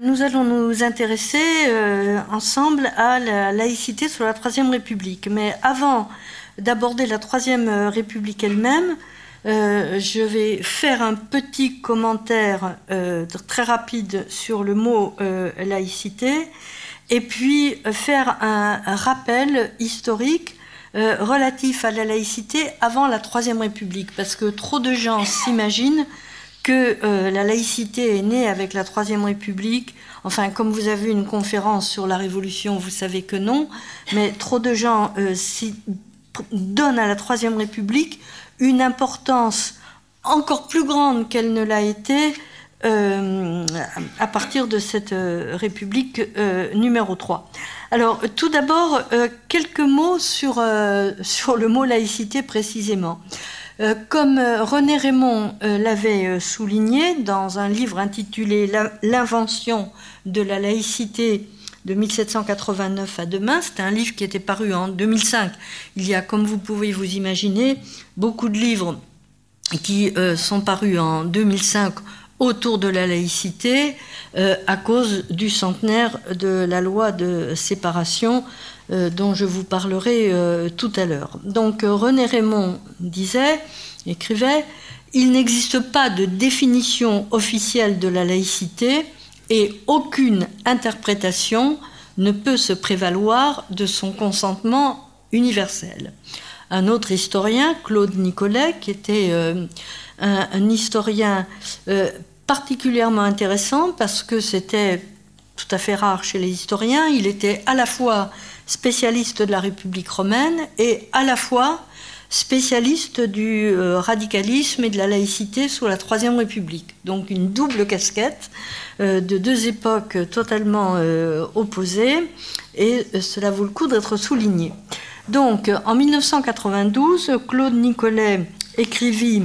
Nous allons nous intéresser euh, ensemble à la laïcité sous la Troisième République. Mais avant d'aborder la Troisième République elle-même, euh, je vais faire un petit commentaire euh, très rapide sur le mot laïcité et puis faire un, un rappel historique relatif à la laïcité avant la Troisième République, parce que trop de gens s'imaginent euh, la laïcité est née avec la Troisième République. Enfin, comme vous avez une conférence sur la Révolution, vous savez que non. Mais trop de gens euh, donnent à la Troisième République une importance encore plus grande qu'elle ne l'a été euh, à partir de cette République numéro 3. Alors, tout d'abord, quelques mots sur, sur le mot laïcité précisément. Euh, comme euh, René Raymond euh, l'avait souligné dans un livre intitulé L'invention de la laïcité de 1789 à demain, c'était un livre qui était paru en 2005. Il y a, comme vous pouvez vous imaginer, beaucoup de livres qui sont parus en 2005 autour de la laïcité à cause du centenaire de la loi de séparation euh, dont je vous parlerai euh, tout à l'heure. Donc euh, René Raymond disait, écrivait, il n'existe pas de définition officielle de la laïcité et aucune interprétation ne peut se prévaloir de son consentement universel. Un autre historien, Claude Nicolet, qui était un, historien particulièrement intéressant parce que c'était tout à fait rare chez les historiens, il était à la fois spécialiste de la République romaine et à la fois spécialiste du euh, radicalisme et de la laïcité sous la Troisième République. Donc une double casquette euh, de deux époques totalement euh, opposées et cela vaut le coup d'être souligné. Donc en 1992, Claude Nicolet écrivit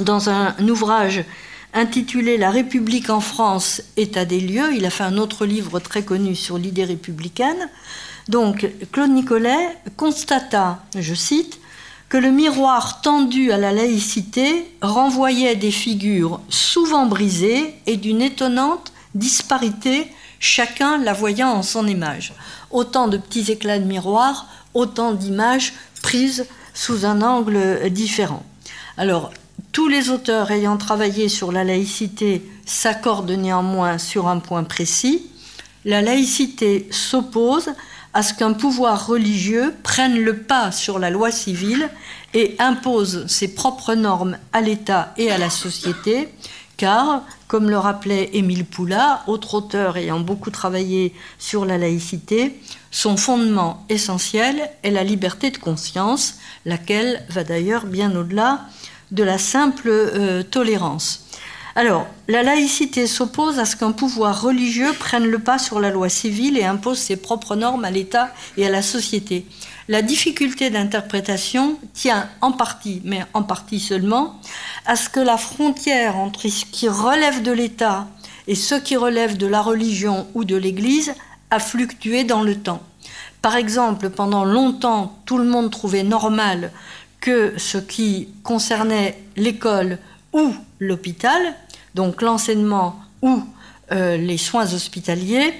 dans un ouvrage intitulé La République en France, état des lieux. Il a fait un autre livre très connu sur l'idée républicaine. Donc, Claude Nicolet constata, je cite, que le miroir tendu à la laïcité renvoyait des figures souvent brisées et d'une étonnante disparité, chacun la voyant en son image. Autant de petits éclats de miroir, autant d'images prises sous un angle différent. Alors, tous les auteurs ayant travaillé sur la laïcité s'accordent néanmoins sur un point précis. La laïcité s'oppose à ce qu'un pouvoir religieux prenne le pas sur la loi civile et impose ses propres normes à l'État et à la société, car, comme le rappelait Émile Poula, autre auteur ayant beaucoup travaillé sur la laïcité, son fondement essentiel est la liberté de conscience, laquelle va d'ailleurs bien au-delà de la simple euh, tolérance. Alors, la laïcité s'oppose à ce qu'un pouvoir religieux prenne le pas sur la loi civile et impose ses propres normes à l'État et à la société. La difficulté d'interprétation tient en partie, mais en partie seulement, à ce que la frontière entre ce qui relève de l'État et ce qui relève de la religion ou de l'Église a fluctué dans le temps. Par exemple, pendant longtemps, tout le monde trouvait normal que ce qui concernait l'école ou l'hôpital, donc l'enseignement ou euh, les soins hospitaliers,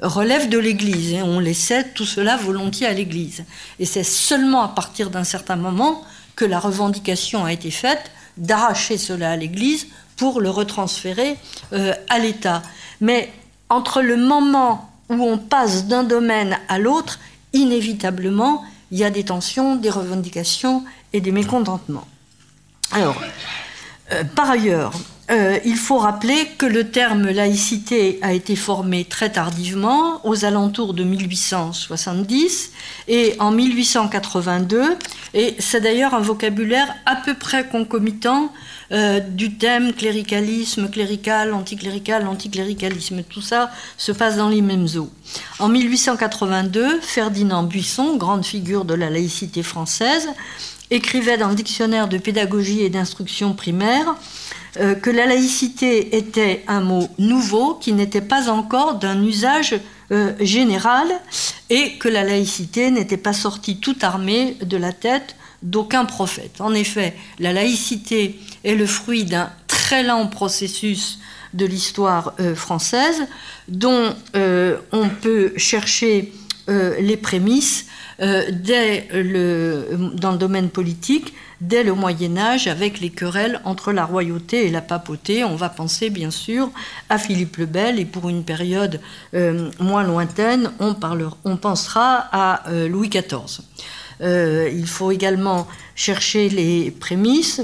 relèvent de l'Église et on laissait tout cela volontiers à l'Église. Et c'est seulement à partir d'un certain moment que la revendication a été faite d'arracher cela à l'Église pour le retransférer euh, à l'État. Mais entre le moment où on passe d'un domaine à l'autre, inévitablement, il y a des tensions, des revendications et des mécontentements. Alors, euh, par ailleurs, euh, il faut rappeler que le terme laïcité a été formé très tardivement, aux alentours de 1870 et en 1882, et c'est d'ailleurs un vocabulaire à peu près concomitant euh, du thème cléricalisme, clérical, anticlérical, anticléricalisme. Tout ça se passe dans les mêmes eaux. En 1882, Ferdinand Buisson, grande figure de la laïcité française, écrivait dans le dictionnaire de pédagogie et d'instruction primaire euh, que la laïcité était un mot nouveau qui n'était pas encore d'un usage euh, général et que la laïcité n'était pas sortie tout armée de la tête d'aucun prophète. En effet, la laïcité est le fruit d'un très lent processus de l'histoire française, dont on peut chercher les prémices dès dans le domaine politique dès le Moyen Âge avec les querelles entre la royauté et la papauté. On va penser bien sûr à Philippe le Bel et pour une période euh, moins lointaine, on, on, pensera à euh, Louis XIV. Euh, il faut également chercher les prémices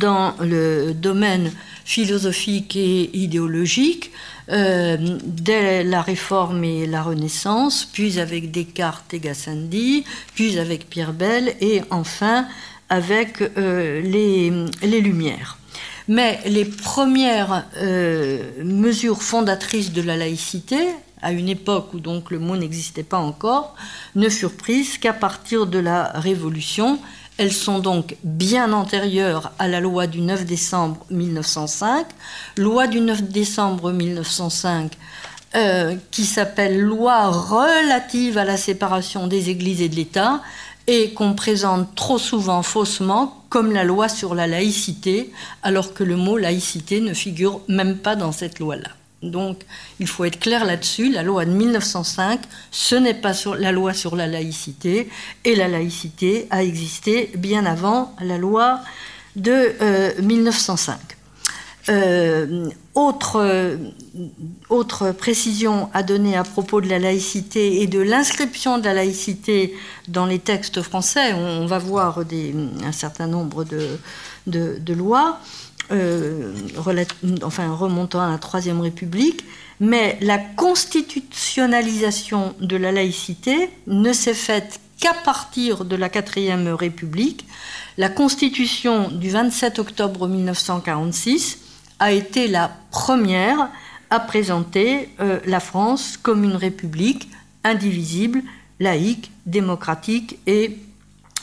dans le domaine philosophique et idéologique dès la Réforme et la Renaissance, puis avec Descartes et Gassendi, puis avec Pierre Bell et enfin avec euh, les, les, Lumières. Mais les premières euh, mesures fondatrices de la laïcité, à une époque où donc le mot n'existait pas encore, ne furent prises qu'à partir de la Révolution elles sont donc bien antérieures à la loi du 9 décembre 1905. Loi du 9 décembre 1905 euh, qui s'appelle loi relative à la séparation des églises et de l'État et qu'on présente trop souvent faussement comme la loi sur la laïcité, alors que le mot laïcité ne figure même pas dans cette loi-là. Donc, il faut être clair là-dessus. La loi de 1905, ce n'est pas la loi sur la laïcité, et la laïcité a existé bien avant la loi de 1905. Euh, autre, autre, précision à donner à propos de la laïcité et de l'inscription de la laïcité dans les textes français, on, va voir un certain nombre de lois. Euh, enfin remontant à la Troisième République, mais la constitutionnalisation de la laïcité ne s'est faite qu'à partir de la Quatrième République. La Constitution du 27 octobre 1946 a été la première à présenter euh, la France comme une république indivisible, laïque, démocratique et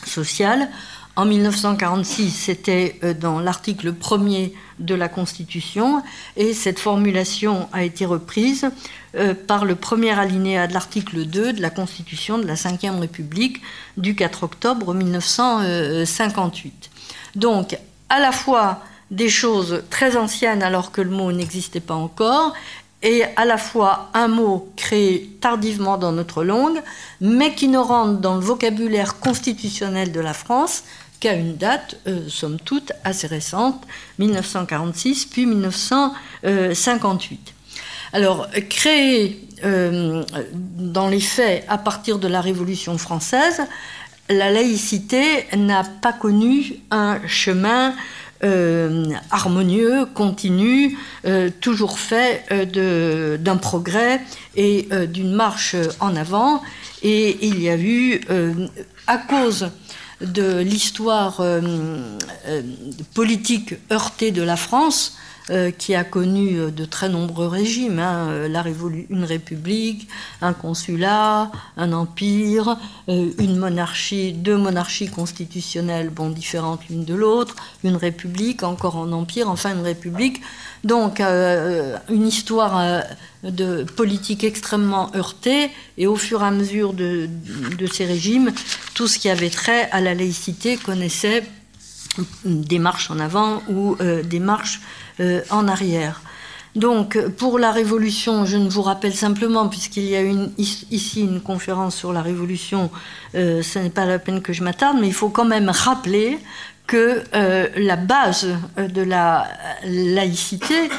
sociale en 1946, c'était euh, dans l'article 1er de la Constitution, et cette formulation a été reprise euh, par le premier alinéa de l'article 2 de la Constitution de la Ve République du 4 octobre 1958. Donc, à la fois des choses très anciennes alors que le mot n'existait pas encore, et à la fois un mot créé tardivement dans notre langue, mais qui ne rentre dans le vocabulaire constitutionnel de la France qu'à une date, euh, somme toute, assez récente, 1946 puis 1958. Alors, créé euh, dans les faits à partir de la Révolution française, la laïcité n'a pas connu un chemin harmonieux, continu, toujours fait d'un progrès et d'une marche en avant. Et il y a eu, à cause de l'histoire euh, euh, politique heurtée de la France, euh, qui a connu de très nombreux régimes, hein, la une république, un consulat, un empire, une monarchie, deux monarchies constitutionnelles bon, différentes l'une de l'autre, une république, encore un empire, enfin une république. Donc une histoire de politique extrêmement heurtée, et au fur et à mesure de, ces régimes, tout ce qui avait trait à la laïcité connaissait des marches en avant ou euh, des marches euh, en arrière. Donc, pour la Révolution, je ne vous rappelle simplement, puisqu'il y a une, ici une conférence sur la Révolution, euh, ce n'est pas la peine que je m'attarde, mais il faut quand même rappeler que la base de la laïcité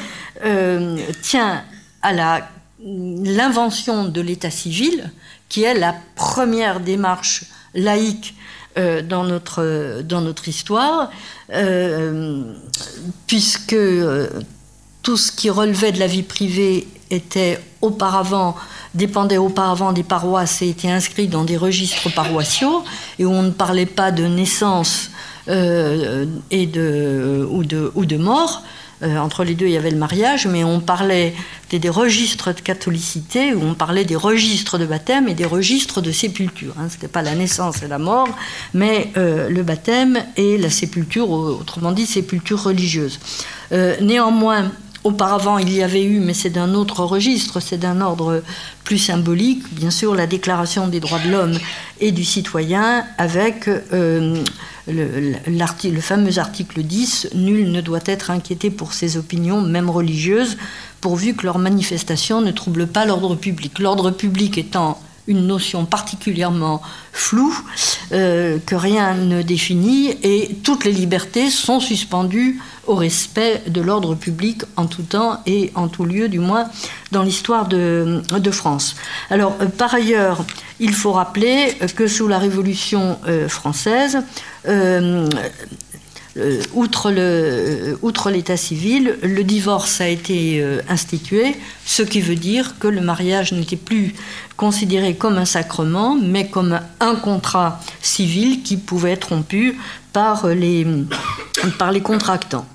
tient à l'invention de l'état civil, qui est la première démarche laïque euh, dans, notre, dans notre histoire, euh, puisque euh, tout ce qui relevait de la vie privée était auparavant dépendait auparavant des paroisses et était inscrit dans des registres paroissiaux et où on ne parlait pas de naissance et de, ou, de, ou de mort, euh, entre les deux, il y avait le mariage, mais on parlait des, registres de catholicité, où on parlait des registres de baptême et des registres de sépulture. Hein. Ce n'était pas la naissance et la mort, mais euh, le baptême et la sépulture, autrement dit, sépulture religieuse. Euh, néanmoins, Auparavant, il y avait eu, mais c'est d'un autre registre, c'est d'un ordre plus symbolique, bien sûr, la Déclaration des droits de l'homme et du citoyen, avec le, fameux article 10, nul ne doit être inquiété pour ses opinions, même religieuses, pourvu que leurs manifestations ne troublent pas l'ordre public. L'ordre public étant une notion particulièrement floue euh, que rien ne définit et toutes les libertés sont suspendues au respect de l'ordre public en tout temps et en tout lieu, du moins dans l'histoire de, France. Alors, euh, par ailleurs, il faut rappeler que sous la Révolution euh, française, euh, outre, le, outre l'état civil, le divorce a été euh, institué, ce qui veut dire que le mariage n'était plus considéré comme un sacrement, mais comme un contrat civil qui pouvait être rompu par les, par les contractants.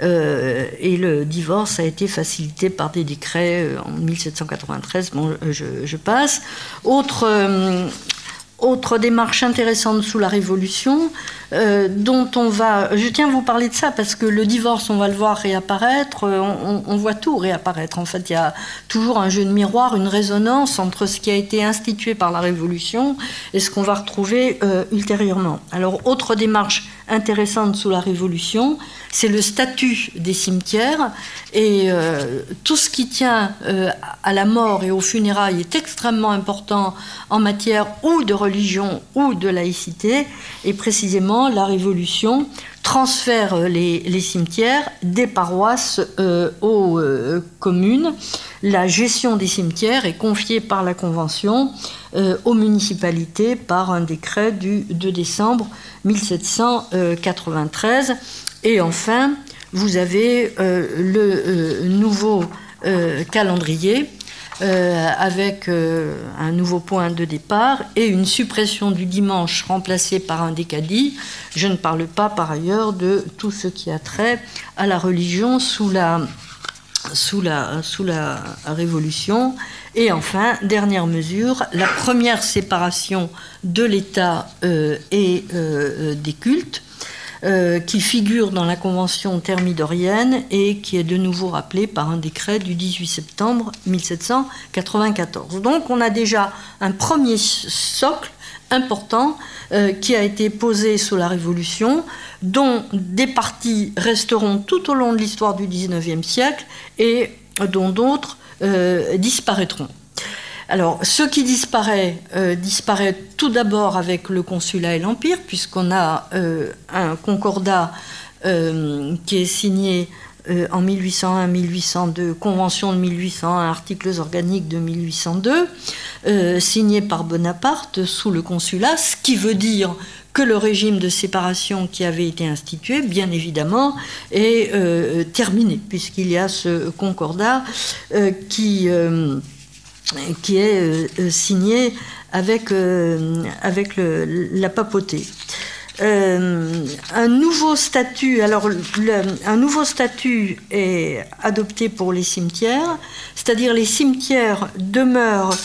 Euh, et le divorce a été facilité par des décrets en 1793. Bon, je, je passe. Autre, autre démarche intéressante sous la Révolution, euh, dont on va. Je tiens à vous parler de ça parce que le divorce, on va le voir réapparaître, euh, on, voit tout réapparaître. En fait, il y a toujours un jeu de miroir, une résonance entre ce qui a été institué par la Révolution et ce qu'on va retrouver euh, ultérieurement. Alors, autre démarche intéressante sous la Révolution, c'est le statut des cimetières. Et tout ce qui tient à la mort et aux funérailles est extrêmement important en matière ou de religion ou de laïcité. Et précisément, la Révolution transfère les, cimetières des paroisses euh, aux euh, communes. La gestion des cimetières est confiée par la Convention euh, aux municipalités par un décret du 2 décembre 1793. Et enfin, vous avez le nouveau calendrier euh, avec euh, un nouveau point de départ et une suppression du dimanche remplacée par un décadi. Je ne parle pas par ailleurs de tout ce qui a trait à la religion sous la, sous la, sous la Révolution. Et enfin, dernière mesure, la première séparation de l'État euh, et des cultes euh, qui figure dans la Convention thermidorienne et qui est de nouveau rappelée par un décret du 18 septembre 1794. Donc on a déjà un premier socle important euh, qui a été posé sous la Révolution, dont des parties resteront tout au long de l'histoire du XIXe siècle et dont d'autres euh, disparaîtront. Alors, ce qui disparaît, euh, disparaît tout d'abord avec le consulat et l'Empire, puisqu'on a euh, un concordat euh, qui est signé en 1801-1802, Convention de 1801, articles organiques de 1802, signé par Bonaparte sous le consulat, ce qui veut dire que le régime de séparation qui avait été institué, bien évidemment, est terminé, puisqu'il y a ce concordat qui qui est euh, euh, signé avec, euh, avec la papauté. un nouveau statut, alors un nouveau statut est adopté pour les cimetières, c'est-à-dire les cimetières demeurent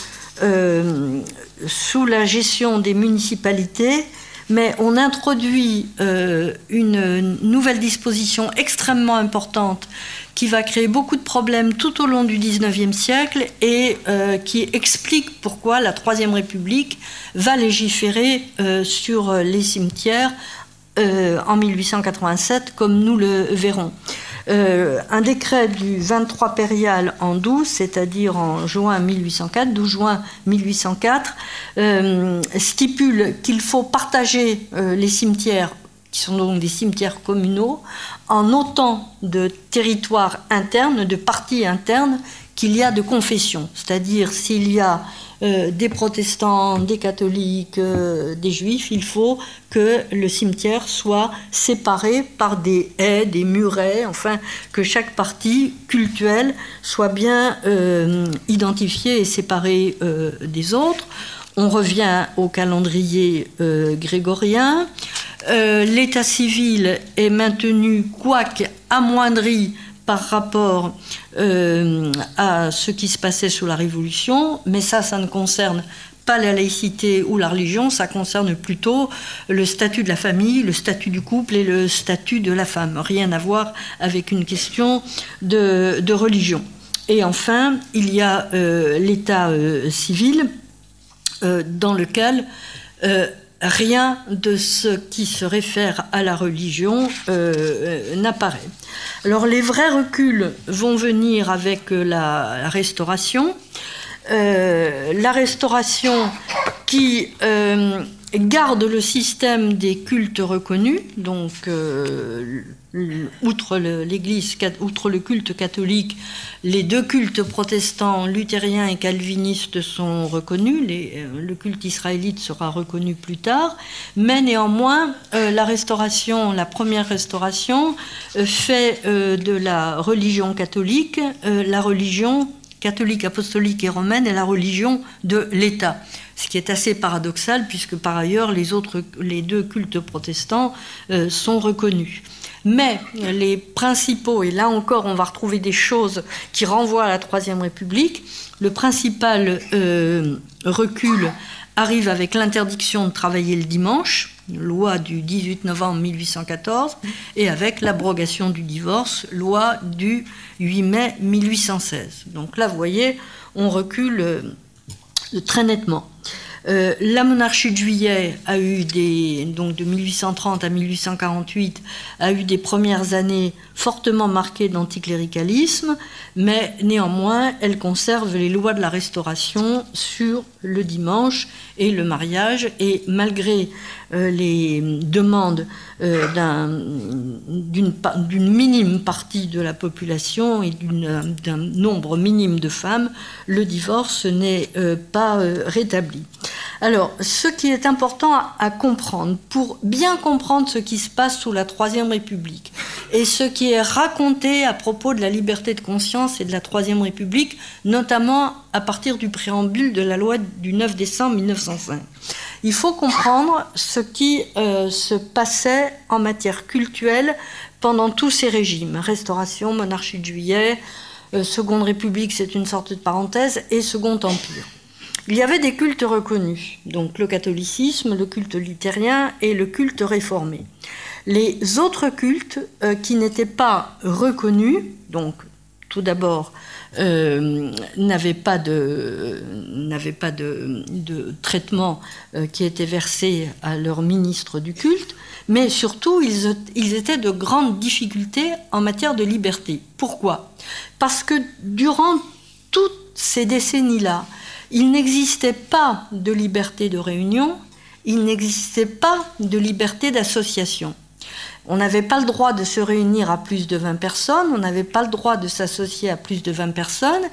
sous la gestion des municipalités, mais on introduit une nouvelle disposition extrêmement importante qui va créer beaucoup de problèmes tout au long du XIXe siècle et euh, qui explique pourquoi la Troisième République va légiférer euh, sur les cimetières euh, en 1887, comme nous le verrons. un décret du 23 périal en 12, c'est-à-dire en juin 1804, 12 juin 1804, stipule qu'il faut partager les cimetières qui sont donc des cimetières communaux, en autant de territoires internes, de parties internes qu'il y a de confessions. C'est-à-dire s'il y a euh, des protestants, des catholiques, euh, des juifs, il faut que le cimetière soit séparé par des haies, des murets, enfin que chaque partie cultuelle soit bien euh, identifiée et séparée des autres. On revient au calendrier grégorien. Euh, l'état civil est maintenu, quoique amoindri par rapport euh, à ce qui se passait sous la Révolution, mais ça, ça ne concerne pas la laïcité ou la religion, ça concerne plutôt le statut de la famille, le statut du couple et le statut de la femme. Rien à voir avec une question de, religion. Et enfin, il y a euh, l'état civil dans lequel rien de ce qui se réfère à la religion n'apparaît. Alors les vrais reculs vont venir avec la, Restauration. la Restauration qui garde le système des cultes reconnus, donc euh, outre l'Église, outre le culte catholique, les deux cultes protestants, luthériens et calvinistes sont reconnus. Euh, le culte israélite sera reconnu plus tard, mais néanmoins, euh, la restauration, la première restauration, fait de la religion catholique la religion catholique, apostolique et romaine est la religion de l'État. Ce qui est assez paradoxal puisque par ailleurs les, autres, deux cultes protestants euh, sont reconnus. Mais les principaux, et là encore on va retrouver des choses qui renvoient à la Troisième République, le principal euh, recul arrive avec l'interdiction de travailler le dimanche, loi du 18 novembre 1814, et avec l'abrogation du divorce, loi du 8 mai 1816. Donc là, vous voyez, on recule euh, très nettement. Euh, la monarchie de juillet a eu des, donc de 1830 à 1848, a eu des premières années fortement marquées d'anticléricalisme, mais néanmoins, elle conserve les lois de la Restauration sur le dimanche et le mariage, et malgré euh, les demandes euh, d'une minime partie de la population et d'un nombre minime de femmes, le divorce n'est pas rétabli. Alors, ce qui est important à, comprendre, pour bien comprendre ce qui se passe sous la Troisième République, et ce qui est raconté à propos de la liberté de conscience et de la Troisième République, notamment à partir du préambule de la loi du 9 décembre 1905. Il faut comprendre ce qui euh, se passait en matière culturelle pendant tous ces régimes, restauration, monarchie de juillet, euh, Seconde République, c'est une sorte de parenthèse, et Second Empire. Il y avait des cultes reconnus, donc le catholicisme, le culte luthérien et le culte réformé. Les autres cultes euh, qui n'étaient pas reconnus, donc tout d'abord, euh, n'avaient pas de, traitement euh, qui était versé à leur ministre du culte, mais surtout ils, étaient de grandes difficultés en matière de liberté. Pourquoi? Parce que durant toutes ces décennies-là, il n'existait pas de liberté de réunion, il n'existait pas de liberté d'association. On n'avait pas le droit de se réunir à plus de 20 personnes, on n'avait pas le droit de s'associer à plus de 20 personnes,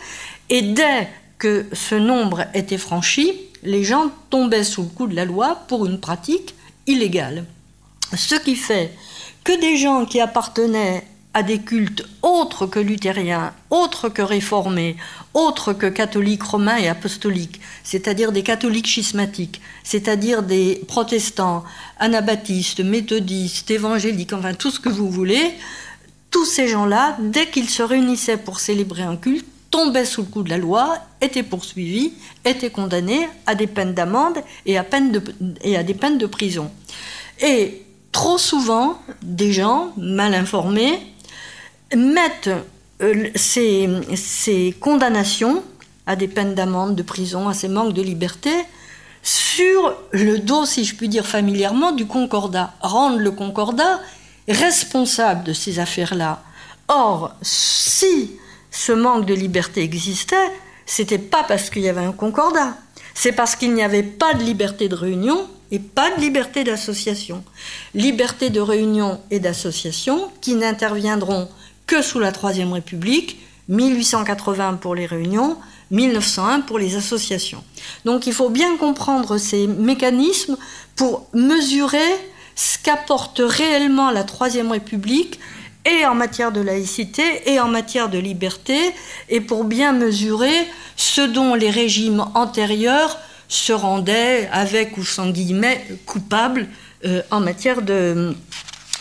et dès que ce nombre était franchi, les gens tombaient sous le coup de la loi pour une pratique illégale. Ce qui fait que des gens qui appartenaient à des cultes autres que luthériens, autres que réformés, autres que catholiques romains et apostoliques, c'est-à-dire des catholiques schismatiques, c'est-à-dire des protestants, anabaptistes, méthodistes, évangéliques, enfin tout ce que vous voulez, tous ces gens-là, dès qu'ils se réunissaient pour célébrer un culte, tombaient sous le coup de la loi, étaient poursuivis, étaient condamnés à des peines d'amende et, et à des peines de prison. Et trop souvent, des gens mal informés mettent euh, ces, condamnations à des peines d'amende, de prison, à ces manques de liberté, sur le dos, si je puis dire familièrement, du concordat. Rendre le concordat responsable de ces affaires-là. Or, si ce manque de liberté existait, c'était pas parce qu'il y avait un concordat, c'est parce qu'il n'y avait pas de liberté de réunion et pas de liberté d'association. Liberté de réunion et d'association qui n'interviendront que sous la Troisième République, 1880 pour les réunions, 1901 pour les associations. Donc il faut bien comprendre ces mécanismes pour mesurer ce qu'apporte réellement la Troisième République et en matière de laïcité et en matière de liberté, et pour bien mesurer ce dont les régimes antérieurs se rendaient, avec ou sans guillemets, coupables euh, en matière de,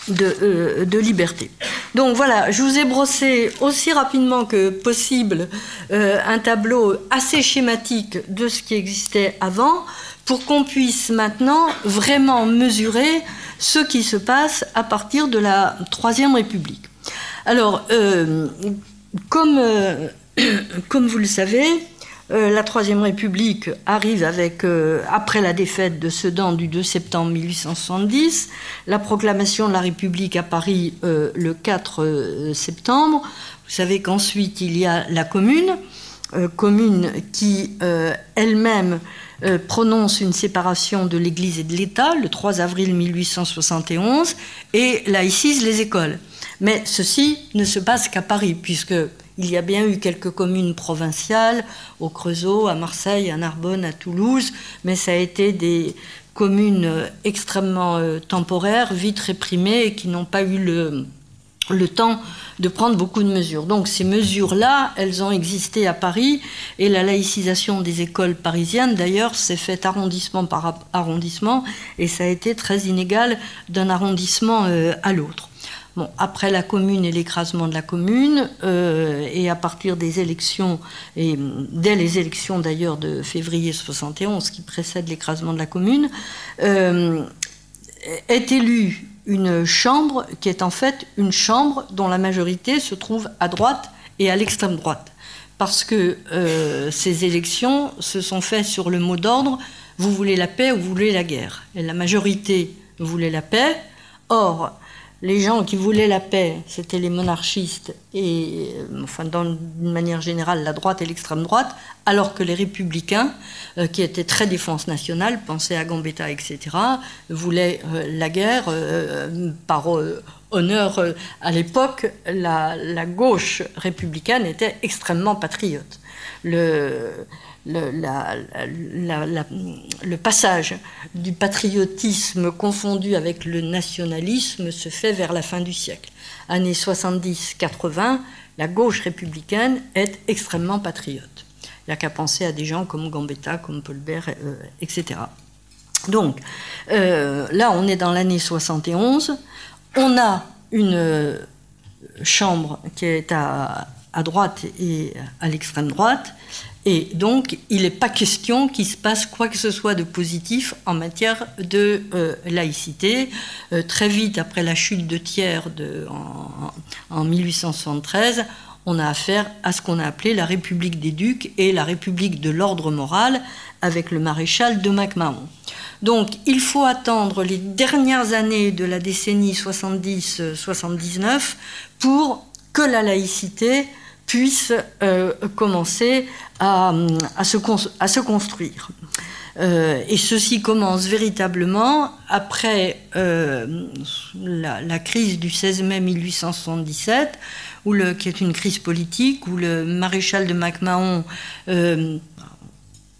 euh, de, liberté. Donc voilà, je vous ai brossé aussi rapidement que possible euh, un tableau assez schématique de ce qui existait avant pour qu'on puisse maintenant vraiment mesurer ce qui se passe à partir de la Troisième République. Alors, euh, comme, comme vous le savez, la Troisième République arrive euh, après la défaite de Sedan du 2 septembre 1870, la proclamation de la République à Paris euh, le 4 septembre. Vous savez qu'ensuite il y a la Commune, commune qui elle-même prononce une séparation de l'Église et de l'État le 3 avril 1871 et laïcise les écoles. Mais ceci ne se passe qu'à Paris, puisque il y a bien eu quelques communes provinciales, au Creusot, à Marseille, à Narbonne, à Toulouse, mais ça a été des communes extrêmement euh, temporaires, vite réprimées qui n'ont pas eu le, le temps de prendre beaucoup de mesures. Donc ces mesures-là, elles ont existé à Paris et la laïcisation des écoles parisiennes, d'ailleurs, s'est faite arrondissement par arrondissement et ça a été très inégal d'un arrondissement euh, à l'autre. Après la commune et l'écrasement de la commune, euh, et à partir des élections, et dès les élections d'ailleurs de février 71, qui précèdent l'écrasement de la commune, euh, est élue une chambre qui est en fait une chambre dont la majorité se trouve à droite et à l'extrême droite. Parce que euh, ces élections se sont faites sur le mot d'ordre vous voulez la paix ou vous voulez la guerre. La majorité voulait la paix. Or, les gens qui voulaient la paix, c'était les monarchistes et, euh, enfin, d'une manière générale, la droite et l'extrême droite, alors que les républicains, euh, qui étaient très défense nationale, pensaient à Gambetta, etc., voulaient euh, la guerre par honneur. à l'époque, la, la, gauche républicaine était extrêmement patriote. Le, le, passage du patriotisme confondu avec le nationalisme se fait vers la fin du siècle. Années 70-80, la gauche républicaine est extrêmement patriote. Il n'y a qu'à penser à des gens comme Gambetta, comme Paul Bert, euh, etc. Donc, euh, là, on est dans l'année 71. On a une euh, chambre qui est à droite et à l'extrême droite. Et donc, il n'est pas question qu'il se passe quoi que ce soit de positif en matière de euh, laïcité. Euh, très vite, après la chute de Thiers de, en, 1873, on a affaire à ce qu'on a appelé la République des Ducs et la République de l'ordre moral avec le maréchal de MacMahon. Donc, il faut attendre les dernières années de la décennie 70-79 pour que la laïcité puisse euh, commencer à, se, construire. Euh, et ceci commence véritablement après euh, la, crise du 16 mai 1877, où le, qui est une crise politique, où le maréchal de MacMahon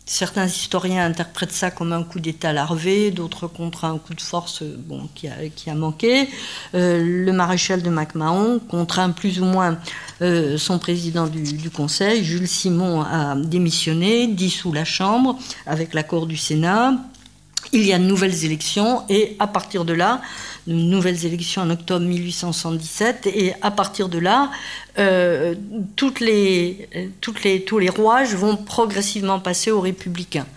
Certains historiens interprètent ça comme un coup d'État larvé, d'autres contre un coup de force bon, qui, a, manqué. Euh, le maréchal de MacMahon contraint plus ou moins euh, son président du, du, Conseil, Jules Simon, à démissionner, dissout la Chambre avec l'accord du Sénat. Il y a de nouvelles élections et à partir de là, de nouvelles élections en octobre 1877 et à partir de là, euh, les, toutes les, tous les rouages vont progressivement passer aux républicains.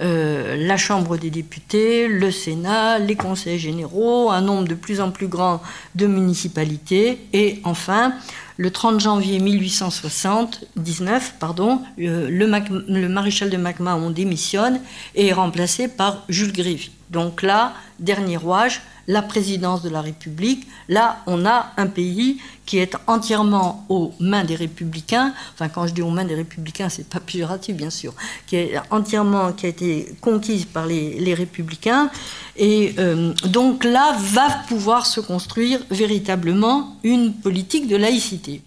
Euh, la Chambre des députés, le Sénat, les conseils généraux, un nombre de plus en plus grand de municipalités et enfin le 30 janvier 1879, pardon, euh, le, le, maréchal de MacMahon démissionne et est remplacé par Jules Grévy. Donc là, dernier rouage, la présidence de la République. Là, on a un pays qui est entièrement aux mains des républicains. Enfin, quand je dis aux mains des républicains, c'est pas péjoratif, bien sûr. Qui est entièrement, qui a été conquise par les, républicains. Et euh, donc là, va pouvoir se construire véritablement une politique de laïcité.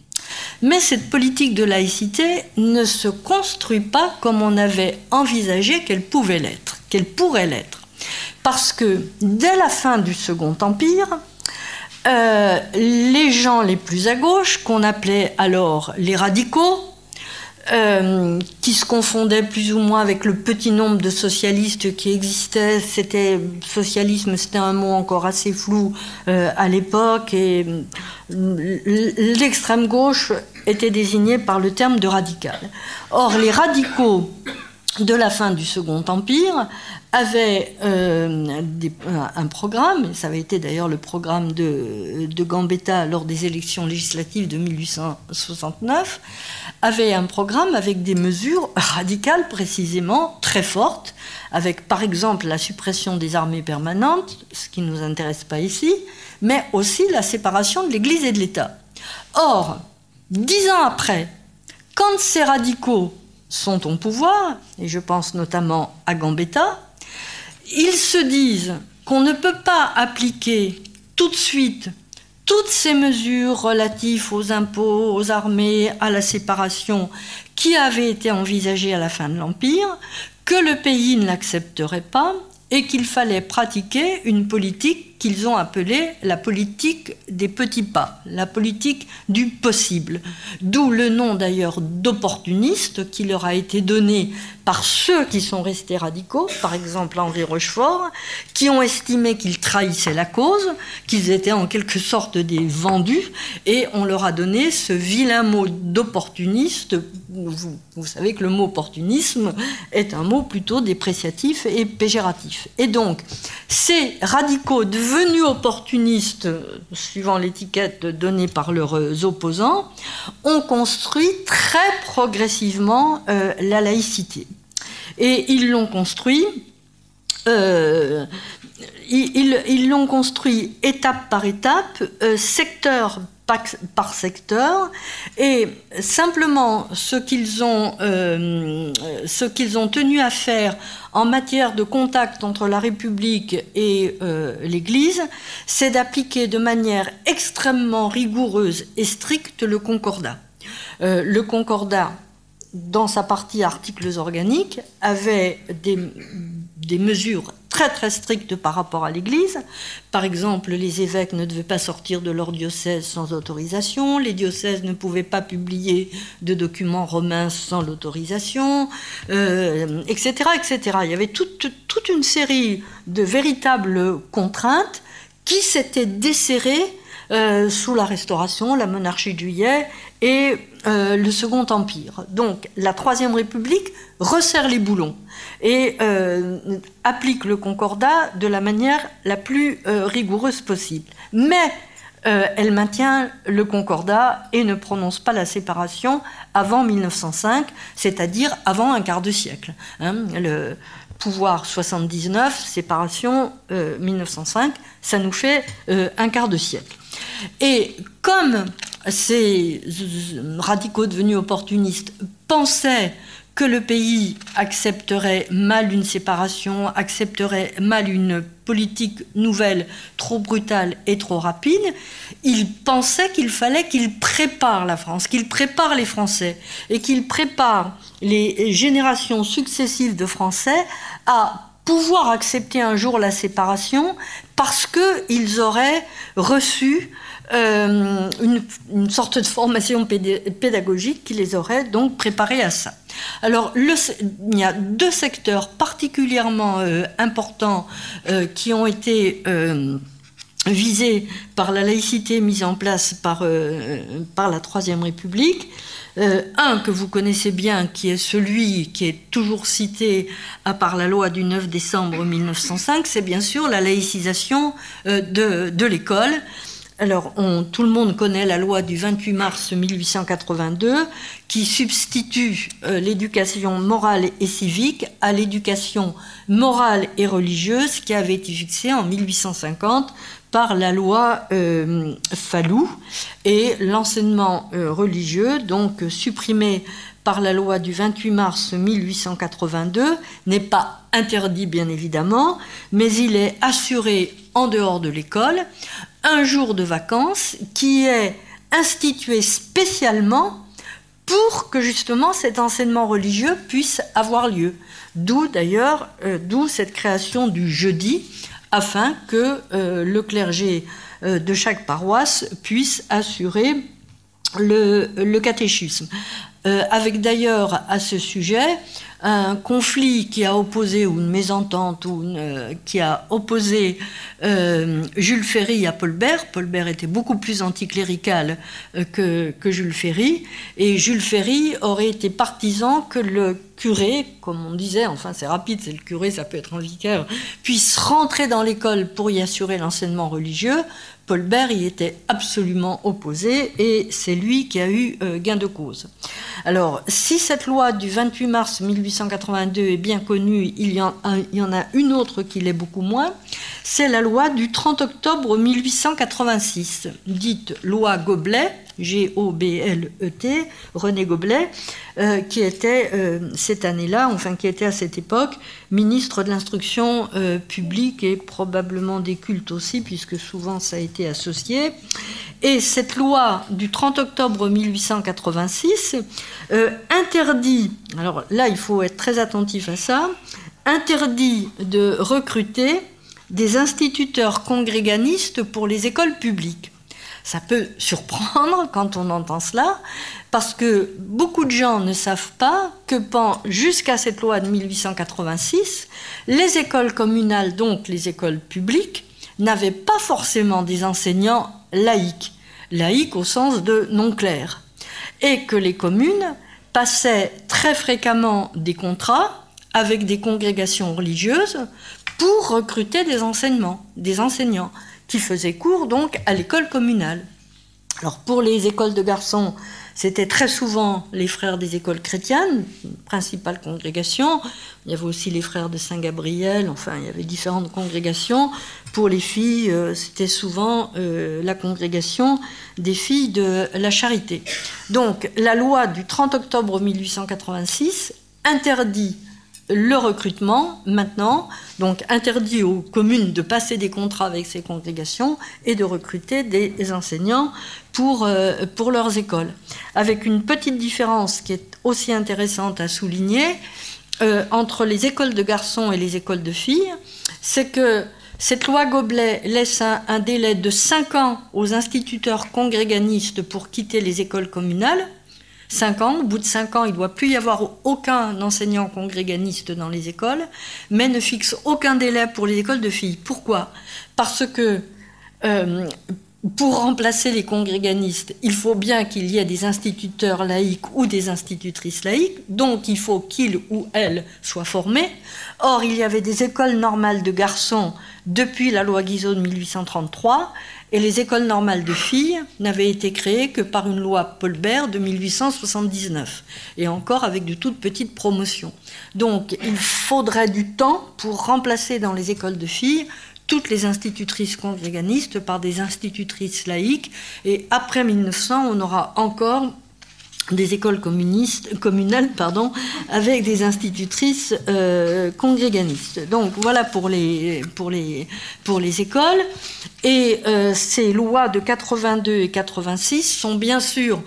Mais cette politique de laïcité ne se construit pas comme on avait envisagé qu'elle pouvait l'être, qu'elle pourrait l'être. Parce que dès la fin du Second Empire, euh, les gens les plus à gauche, qu'on appelait alors les radicaux, euh, qui se confondaient plus ou moins avec le petit nombre de socialistes qui existaient. C'était socialisme, c'était un mot encore assez flou euh, à l'époque, et l'extrême gauche était désignée par le terme de radical. Or, les radicaux de la fin du Second Empire avait euh, un programme, et ça avait été d'ailleurs le programme de, de, Gambetta lors des élections législatives de 1869, avait un programme avec des mesures radicales précisément très fortes, avec par exemple la suppression des armées permanentes, ce qui ne nous intéresse pas ici, mais aussi la séparation de l'Église et de l'État. Or, dix ans après, quand ces radicaux sont au pouvoir, et je pense notamment à Gambetta, ils se disent qu'on ne peut pas appliquer tout de suite toutes ces mesures relatives aux impôts, aux armées, à la séparation qui avaient été envisagées à la fin de l'Empire, que le pays ne l'accepterait pas et qu'il fallait pratiquer une politique qu'ils ont appelé la politique des petits pas, la politique du possible. D'où le nom d'ailleurs d'opportuniste qui leur a été donné par ceux qui sont restés radicaux, par exemple Henri Rochefort, qui ont estimé qu'ils trahissaient la cause, qu'ils étaient en quelque sorte des vendus, et on leur a donné ce vilain mot d'opportuniste. Vous, savez que le mot opportunisme est un mot plutôt dépréciatif et péjoratif. Et donc, ces radicaux devenus opportunistes, suivant l'étiquette donnée par leurs opposants, ont construit très progressivement euh, la laïcité. Et ils l'ont construit. Euh, ils construit étape par étape, euh, secteur par secteur et simplement ce qu'ils ont, euh, ce qu'ils ont tenu à faire en matière de contact entre la République et euh, l'Église, c'est d'appliquer de manière extrêmement rigoureuse et stricte le concordat. Euh, le concordat, dans sa partie articles organiques, avait des, des mesures très très strictes par rapport à l'Église. Par exemple, les évêques ne devaient pas sortir de leur diocèse sans autorisation, les diocèses ne pouvaient pas publier de documents romains sans l'autorisation, euh, etc., etc. Il y avait toute, toute une série de véritables contraintes qui s'étaient desserrées euh, sous la Restauration, la monarchie de Juillet et euh, le Second Empire. Donc la Troisième République resserre les boulons et euh, applique le concordat de la manière la plus rigoureuse possible. Mais elle maintient le concordat et ne prononce pas la séparation avant 1905, c'est-à-dire avant un quart de siècle. Hein. Pouvoir 79, séparation 1905, ça nous fait un quart de siècle. Et comme ces radicaux devenus opportunistes pensaient que le pays accepterait mal une séparation, accepterait mal une politique nouvelle trop brutale et trop rapide, ils pensaient qu'il fallait qu'ils préparent la France, qu'ils préparent les Français et qu'ils préparent les générations successives de Français à pouvoir accepter un jour la séparation parce qu'ils auraient reçu euh, une, sorte de formation pédagogique qui les aurait donc préparés à ça. Alors, il y a deux secteurs particulièrement euh, importants euh, qui ont été visés par la laïcité mise en place par, par la Troisième République. un que vous connaissez bien, qui est celui qui est toujours cité à part la loi du 9 décembre 1905, c'est bien sûr la laïcisation de, de l'école. Alors, tout le monde connaît la loi du 28 mars 1882 qui substitue euh, l'éducation morale et civique à l'éducation morale et religieuse qui avait été fixée en 1850 par la loi euh, Fallou et l'enseignement euh, religieux, donc supprimé par la loi du 28 mars 1882, n'est pas interdit bien évidemment, mais il est assuré en dehors de l'école un jour de vacances qui est institué spécialement pour que justement cet enseignement religieux puisse avoir lieu. D'où d'ailleurs, euh, d'où cette création du jeudi, afin que euh, le clergé euh, de chaque paroisse puisse assurer le, le catéchisme. Avec d'ailleurs à ce sujet un conflit qui a opposé, ou une mésentente, ou euh, qui a opposé euh, Jules Ferry à Paul Bert. Paul Bert était beaucoup plus anticlérical euh, que, que, Jules Ferry, et Jules Ferry aurait été partisan que le curé, comme on disait, enfin c'est rapide, c'est le curé, ça peut être un vicaire, puisse rentrer dans l'école pour y assurer l'enseignement religieux. Paul Bert y était absolument opposé et c'est lui qui a eu gain de cause. Alors, si cette loi du 28 mars 1882 est bien connue, il y en a, une autre qui l'est beaucoup moins, c'est la loi du 30 octobre 1886, dite loi Goblet, G-O-B-L-E-T, René Goblet, euh, qui était euh, cette année-là, enfin qui était à cette époque, ministre de l'instruction euh, publique et probablement des cultes aussi, puisque souvent ça a été associé. Et cette loi du 30 octobre 1886 interdit, alors là il faut être très attentif à ça, interdit de recruter des instituteurs congréganistes pour les écoles publiques. Ça peut surprendre quand on entend cela, parce que beaucoup de gens ne savent pas que jusqu'à cette loi de 1886, les écoles communales, donc les écoles publiques, n'avaient pas forcément des enseignants laïcs, laïcs au sens de non clair, et que les communes passaient très fréquemment des contrats avec des congrégations religieuses pour recruter des enseignements, des enseignants qui faisaient cours donc à l'école communale. Alors pour les écoles de garçons, c'était très souvent les frères des écoles chrétiennes, principale congrégation. Il y avait aussi les frères de Saint-Gabriel, enfin il y avait différentes congrégations. Pour les filles, euh, c'était souvent euh, la congrégation des filles de la charité. Donc la loi du 30 octobre 1886 interdit le recrutement maintenant, donc interdit aux communes de passer des contrats avec ces congrégations et de recruter des enseignants pour, euh, leurs écoles. Avec une petite différence qui est aussi intéressante à souligner euh, entre les écoles de garçons et les écoles de filles, c'est que cette loi Goblet laisse un, un délai de 5 ans aux instituteurs congréganistes pour quitter les écoles communales 5 ans. Au bout de 5 ans, il ne doit plus y avoir aucun enseignant congréganiste dans les écoles, mais ne fixe aucun délai pour les écoles de filles. Pourquoi? Parce que euh, pour remplacer les congréganistes, il faut bien qu'il y ait des instituteurs laïcs ou des institutrices laïques, donc il faut qu'ils ou elles soient formés. Or, il y avait des écoles normales de garçons depuis la loi Guizot de 1833, et les écoles normales de filles n'avaient été créées que par une loi Paul Bert de 1879, et encore avec de toutes petites promotions. Donc il faudrait du temps pour remplacer dans les écoles de filles toutes les institutrices congréganistes par des institutrices laïques, et après 1900, on aura encore des écoles communistes, communales pardon, avec des institutrices euh, congréganistes. Donc voilà pour les, pour les, pour les écoles. Et euh, ces lois de 82 et 86 sont bien sûr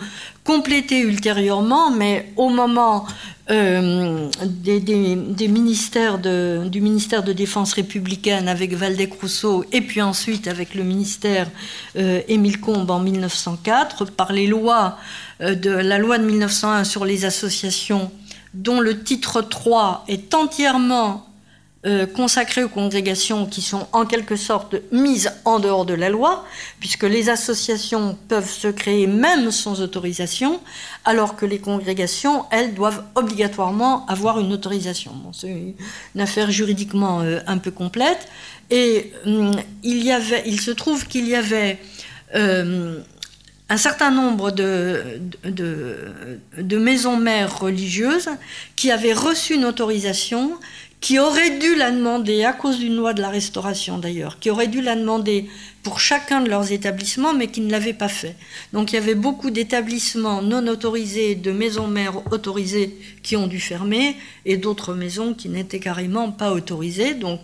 complétées ultérieurement, mais au moment euh, des, des, ministères du ministère de Défense républicaine avec Valdec-Rousseau et puis ensuite avec le ministère Émile Combes en 1904 par les lois de la loi de 1901 sur les associations, dont le titre 3 est entièrement euh, consacré aux congrégations qui sont en quelque sorte mises en dehors de la loi, puisque les associations peuvent se créer même sans autorisation, alors que les congrégations, elles, doivent obligatoirement avoir une autorisation. C'est une affaire juridiquement euh, un peu complète. Et hum, il, y avait, il se trouve qu'il y avait un certain nombre de, maisons mères religieuses qui avaient reçu une autorisation, qui auraient dû la demander, à cause d'une loi de la restauration d'ailleurs, qui auraient dû la demander pour chacun de leurs établissements, mais qui ne l'avaient pas fait. Donc il y avait beaucoup d'établissements non autorisés, de maisons mères autorisées qui ont dû fermer, et d'autres maisons qui n'étaient carrément pas autorisées. Donc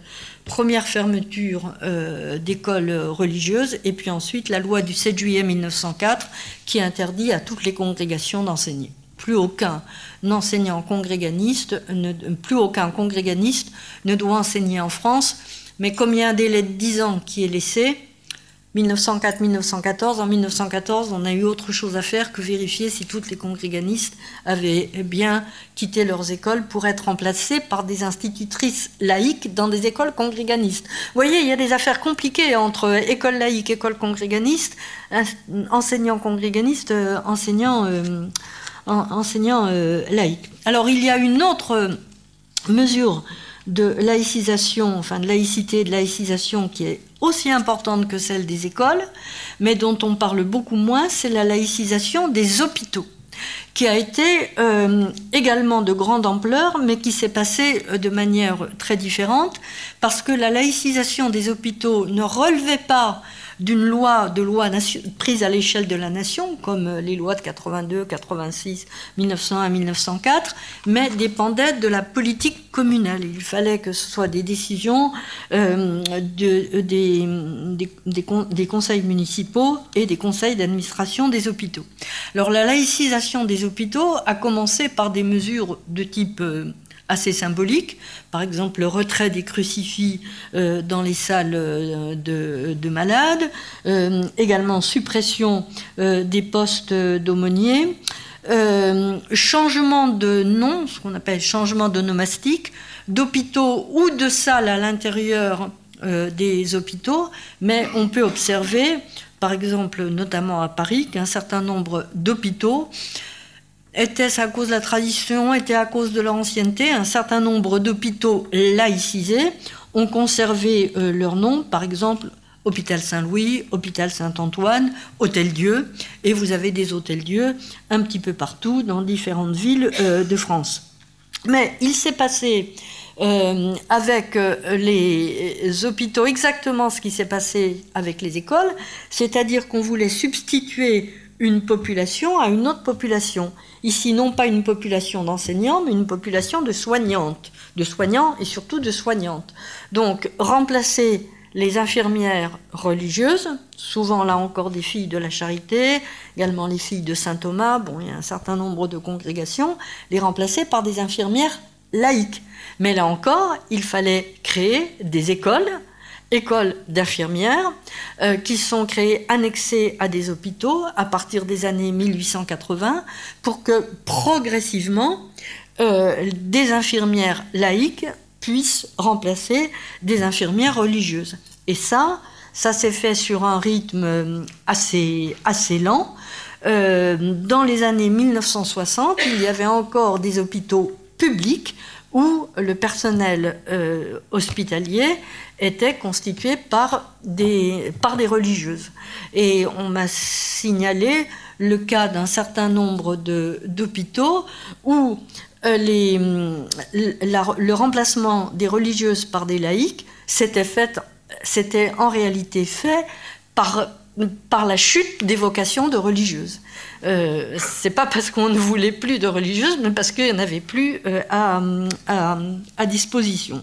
première fermeture euh, d'écoles religieuses, et puis ensuite la loi du 7 juillet 1904 qui interdit à toutes les congrégations d'enseigner. Plus aucun enseignant congréganiste, ne, plus aucun congréganiste ne doit enseigner en France, mais comme il y a un délai de 10 ans qui est laissé, 1904-1914. En 1914, on a eu autre chose à faire que vérifier si toutes les congréganistes avaient bien quitté leurs écoles pour être remplacées par des institutrices laïques dans des écoles congréganistes. Vous voyez, il y a des affaires compliquées entre école laïque, école congréganiste, enseignants congréganistes, euh, enseignants, euh, enseignants euh, laïques. Alors, il y a une autre mesure de laïcisation, enfin de laïcité, de laïcisation qui est aussi importante que celle des écoles, mais dont on parle beaucoup moins, c'est la laïcisation des hôpitaux, qui a été euh, également de grande ampleur, mais qui s'est passée euh, de manière très différente, parce que la laïcisation des hôpitaux ne relevait pas d'une loi, de loi prise à l'échelle de la nation, comme euh, les lois de 82, 86, 1901, 1904, mais dépendait de la politique communale. Il fallait que ce soit des décisions euh, de, des, des, conseils municipaux et des conseils d'administration des hôpitaux. Alors la laïcisation des hôpitaux a commencé par des mesures de type euh, assez symbolique, par exemple le retrait des crucifix euh, dans les salles euh, de, malades, euh, également suppression des postes d'aumôniers, changement de nom, ce qu'on appelle changement de nomastique, d'hôpitaux ou de salles à l'intérieur des hôpitaux, mais on peut observer, par exemple notamment à Paris, qu'un certain nombre d'hôpitaux était-ce à cause de la tradition, était à cause de l'ancienneté? Un certain nombre d'hôpitaux laïcisés ont conservé euh, leur nom, par exemple Hôpital Saint-Louis, Hôpital Saint-Antoine, Hôtel Dieu, et vous avez des hôtels Dieu un petit peu partout dans différentes villes euh, de France. Mais il s'est passé euh, avec les hôpitaux exactement ce qui s'est passé avec les écoles, c'est-à-dire qu'on voulait substituer une population à une autre population. Ici, non pas une population d'enseignants, mais une population de soignantes, de soignants et surtout de soignantes. Donc, remplacer les infirmières religieuses, souvent là encore des filles de la charité, également les filles de Saint Thomas, bon, il y a un certain nombre de congrégations, les remplacer par des infirmières laïques. Mais là encore, il fallait créer des écoles écoles d'infirmières euh, qui sont créées annexées à des hôpitaux à partir des années 1880 pour que progressivement euh, des infirmières laïques puissent remplacer des infirmières religieuses. Et ça, ça s'est fait sur un rythme assez, assez lent. Euh, dans les années 1960, il y avait encore des hôpitaux publics où le personnel hospitalier était constituée par des, par des religieuses. Et on m'a signalé le cas d'un certain nombre d'hôpitaux où euh, le remplacement des religieuses par des laïcs s'était en réalité fait par, par la chute des vocations de religieuses. Euh, c'est pas parce qu'on ne voulait plus de religieuses, mais parce qu'il n'y en avait plus euh, à, disposition.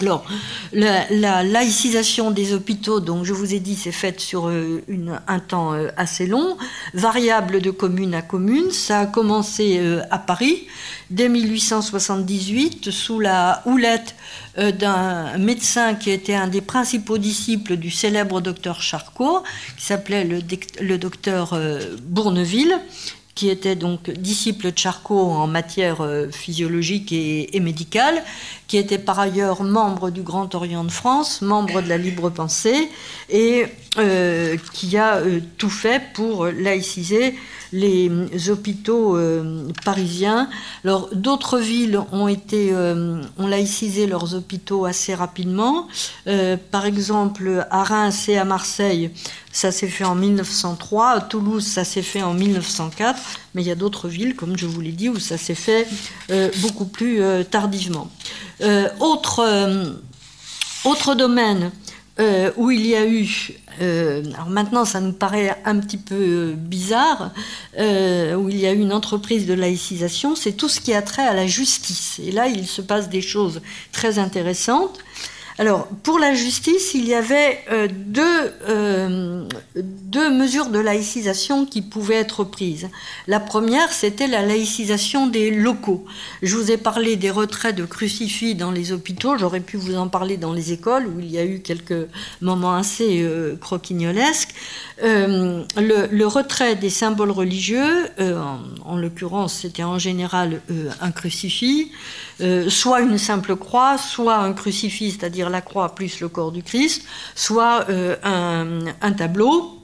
Alors, la, laïcisation des hôpitaux, donc je vous ai dit, c'est faite sur euh, un temps euh, assez long, variable de commune à commune. Ça a commencé euh, à Paris dès 1878 sous la houlette d'un médecin qui était un des principaux disciples du célèbre docteur Charcot, qui s'appelait le, le, docteur Bourneville, qui était donc disciple de Charcot en matière euh, physiologique et, médicale, qui était par ailleurs membre du Grand Orient de France, membre de la Libre Pensée, et euh, qui a euh, tout fait pour laïciser les hôpitaux parisiens. Alors d'autres villes ont été ont laïcisé leurs hôpitaux assez rapidement. par exemple, à Reims et à Marseille, ça s'est fait en 1903. À Toulouse, ça s'est fait en 1904. Mais il y a d'autres villes, comme je vous l'ai dit, où ça s'est fait euh, beaucoup plus euh, tardivement. Euh, autre, autre domaine où il y a eu, alors maintenant ça nous paraît un petit peu bizarre, où il y a eu une entreprise de laïcisation, c'est tout ce qui a trait à la justice. Et là, il se passe des choses très intéressantes. Alors, pour la justice, il y avait euh, deux, euh, deux, mesures de laïcisation qui pouvaient être prises. La première, c'était la laïcisation des locaux. Je vous ai parlé des retraits de crucifix dans les hôpitaux, j'aurais pu vous en parler dans les écoles, où il y a eu quelques moments assez euh, croquignolesques. Le, retrait des symboles religieux, en l'occurrence, c'était en général un crucifix, soit une simple croix, soit un crucifix, c'est-à-dire la croix plus le corps du Christ, soit euh, un, tableau.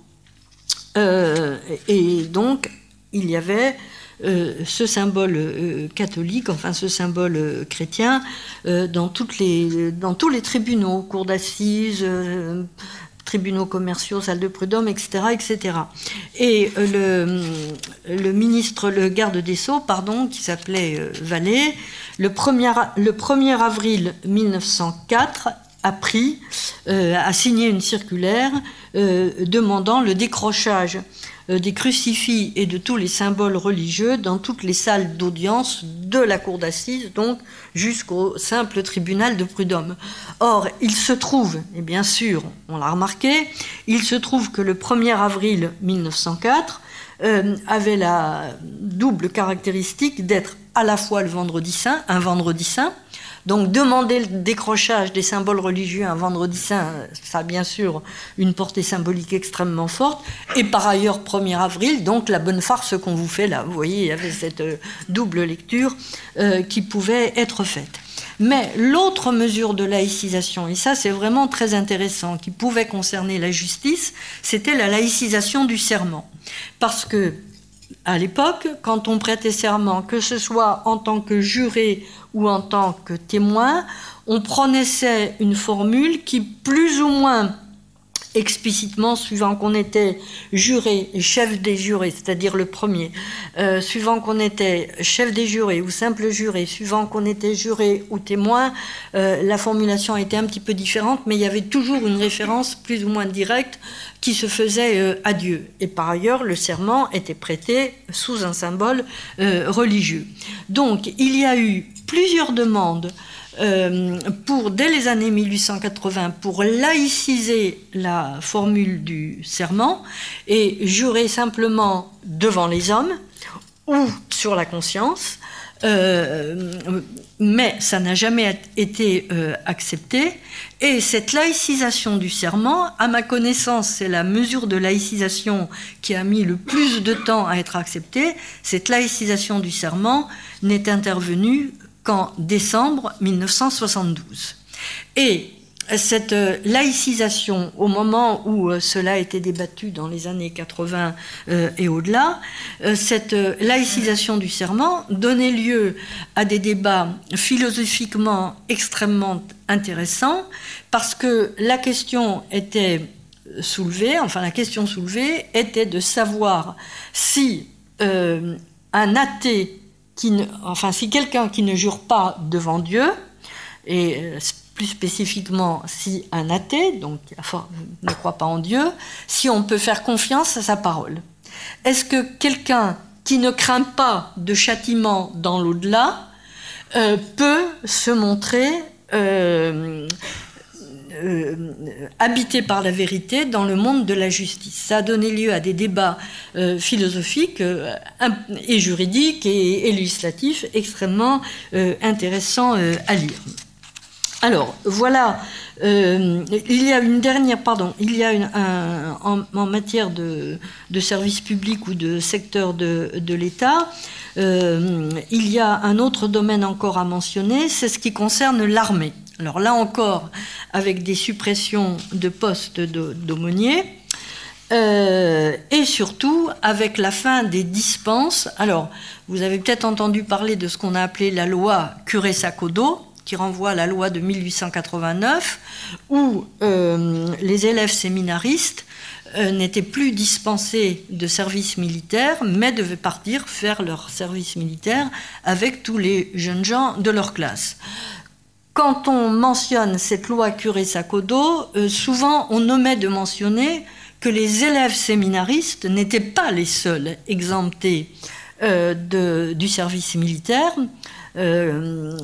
Euh, et donc, il y avait euh, ce symbole catholique, enfin ce symbole chrétien, dans, toutes tous les tribunaux, cours d'assises, tribunaux commerciaux, salles de prud'homme, etc., etc. Et le, le, ministre, le garde des Sceaux, pardon, qui s'appelait Vallée, le 1er, avril 1904 a pris, euh, a signé une circulaire euh, demandant le décrochage euh, des crucifix et de tous les symboles religieux dans toutes les salles d'audience de la cour d'assises, donc jusqu'au simple tribunal de prud'homme. Or, il se trouve, et bien sûr, on l'a remarqué, il se trouve que le 1er avril 1904 avait la double caractéristique d'être à la fois le vendredi saint, un vendredi saint. Donc demander le décrochage des symboles religieux un vendredi saint, ça a bien sûr une portée symbolique extrêmement forte. Et par ailleurs, 1er avril, donc la bonne farce qu'on vous fait là. Vous voyez, il y avait cette euh, double lecture euh, qui pouvait être faite. Mais l'autre mesure de laïcisation, et ça c'est vraiment très intéressant, qui pouvait concerner la justice, c'était la laïcisation du serment. Parce que à l'époque, quand on prêtait serment, que ce soit en tant que juré ou en tant que témoin, on prononçait une formule qui, plus ou moins explicitement, suivant qu'on était juré chef des jurés, c'est-à-dire le premier, euh, suivant qu'on était chef des jurés ou simple juré, suivant qu'on était juré ou témoin, euh, la formulation était un petit peu différente, mais il y avait toujours une référence plus ou moins directe qui se faisait euh, à Dieu. Et par ailleurs, le serment était prêté sous un symbole religieux. Donc, il y a eu plusieurs demandes euh, pour, dès les années 1880, pour laïciser la formule du serment et jurer simplement devant les hommes ou sur la conscience. Euh, mais ça n'a jamais été euh, accepté. Et cette laïcisation du serment, à ma connaissance, c'est la mesure de laïcisation qui a mis le plus de temps à être acceptée. Cette laïcisation du serment n'est intervenue qu'en décembre 1972. Et cette euh, laïcisation, au moment où euh, cela a été débattu dans les années 80 euh, et au-delà, cette laïcisation du serment donnait lieu à des débats philosophiquement extrêmement intéressants, parce que la question était soulevée, enfin la question soulevée était de savoir si un athée enfin, si quelqu'un qui ne jure pas devant Dieu, et euh, plus spécifiquement si un athée, donc ne croit pas en Dieu, si on peut faire confiance à sa parole. Est-ce que quelqu'un qui ne craint pas de châtiment dans l'au-delà euh, peut se montrer euh, euh, habité par la vérité dans le monde de la justice. Ça a donné lieu à des débats euh, philosophiques euh, et juridiques et, législatifs extrêmement intéressants à lire. Alors, voilà, il y a une dernière, pardon, il y a en, matière de, de services publics ou de secteur de l'État, il y a un autre domaine encore à mentionner, c'est ce qui concerne l'armée. Alors là encore, avec des suppressions de postes d'aumôniers, euh, et surtout avec la fin des dispenses. Alors, vous avez peut-être entendu parler de ce qu'on a appelé la loi Curé-Sacodo, qui renvoie à la loi de 1889, où euh, les élèves séminaristes euh, n'étaient plus dispensés de service militaire, mais devaient partir faire leur service militaire avec tous les jeunes gens de leur classe quand on mentionne cette loi Curé-Sacodo, euh, souvent on omet de mentionner que les élèves séminaristes n'étaient pas les seuls exemptés euh, du service militaire. Euh,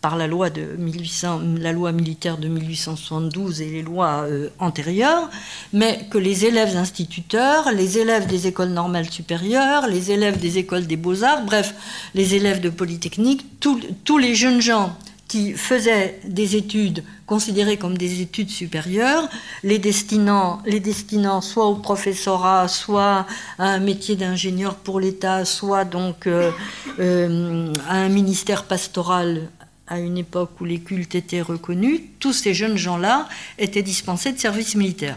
par la loi, de 1800, la loi militaire de 1872 et les lois antérieures, mais que les élèves instituteurs, les élèves des écoles normales supérieures, les élèves des écoles des beaux-arts, bref, les élèves de Polytechnique, tous les jeunes gens qui faisaient des études considérées comme des études supérieures, les destinant, soit au professorat, soit à un métier d'ingénieur pour l'État, soit donc euh, euh, à un ministère pastoral à une époque où les cultes étaient reconnus, tous ces jeunes gens-là étaient dispensés de service militaire.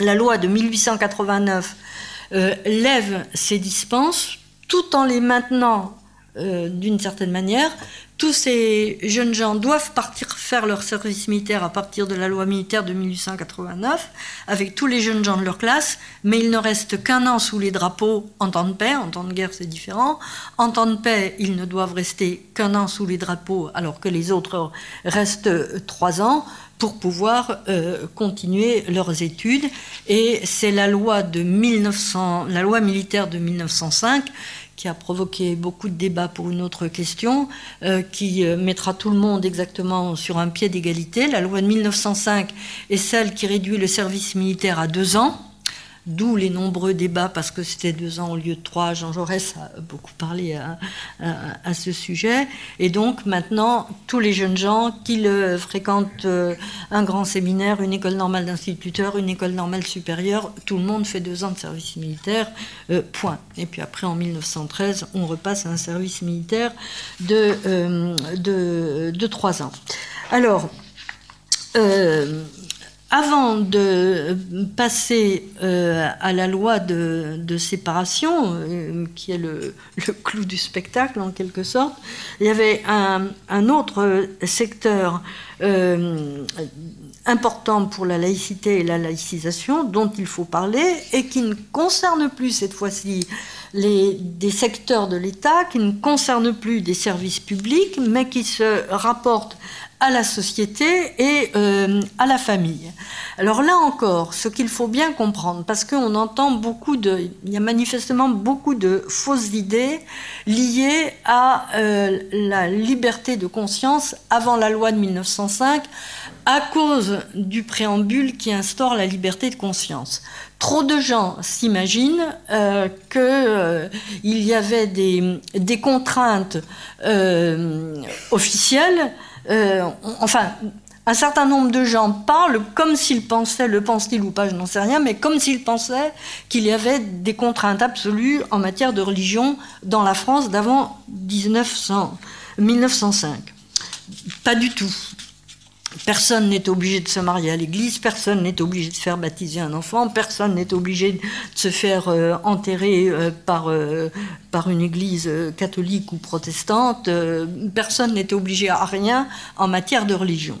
La loi de 1889 euh, lève ces dispenses tout en les maintenant d'une certaine manière tous ces jeunes gens doivent partir faire leur service militaire à partir de la loi militaire de 1889, avec tous les jeunes gens de leur classe, mais il ne reste qu'un an sous les drapeaux en temps de paix, en temps de guerre c'est différent. En temps de paix, ils ne doivent rester qu'un an sous les drapeaux, alors que les autres restent trois ans pour pouvoir euh, continuer leurs études. Et c'est la loi de 1900, la loi militaire de 1905 qui a provoqué beaucoup de débats pour une autre question, euh, qui euh, mettra tout le monde exactement sur un pied d'égalité. La loi de 1905 est celle qui réduit le service militaire à deux ans. D'où les nombreux débats, parce que c'était deux ans au lieu de trois. Jean Jaurès a beaucoup parlé à, ce sujet. Et donc maintenant, tous les jeunes gens qui fréquentent euh, un grand séminaire, une école normale d'instituteurs, une école normale supérieure, tout le monde fait deux ans de service militaire, euh, point. Et puis après, en 1913, on repasse à un service militaire de, euh, trois ans. Alors, avant de passer euh, à la loi de, séparation, euh, qui est le, clou du spectacle en quelque sorte, il y avait un, autre secteur euh, important pour la laïcité et la laïcisation dont il faut parler et qui ne concerne plus cette fois-ci des secteurs de l'État, qui ne concerne plus des services publics, mais qui se rapporte à la société et euh, à la famille. Alors là encore, ce qu'il faut bien comprendre, parce qu'on entend beaucoup de, il y a manifestement beaucoup de fausses idées liées à euh, la liberté de conscience avant la loi de 1905, à cause du préambule qui instaure la liberté de conscience. Trop de gens s'imaginent euh, qu'il y avait des contraintes officielles euh, enfin, un certain nombre de gens parlent comme s'ils pensaient, le pensent-ils ou pas, je n'en sais rien, mais comme s'ils pensaient qu'il y avait des contraintes absolues en matière de religion dans la France d'avant 1905. Pas du tout. Personne n'est obligé de se marier à l'église, personne n'est obligé de faire baptiser un enfant, personne n'est obligé de se faire euh, enterrer euh, par, euh, par une église catholique ou protestante, personne n'est obligé à rien en matière de religion.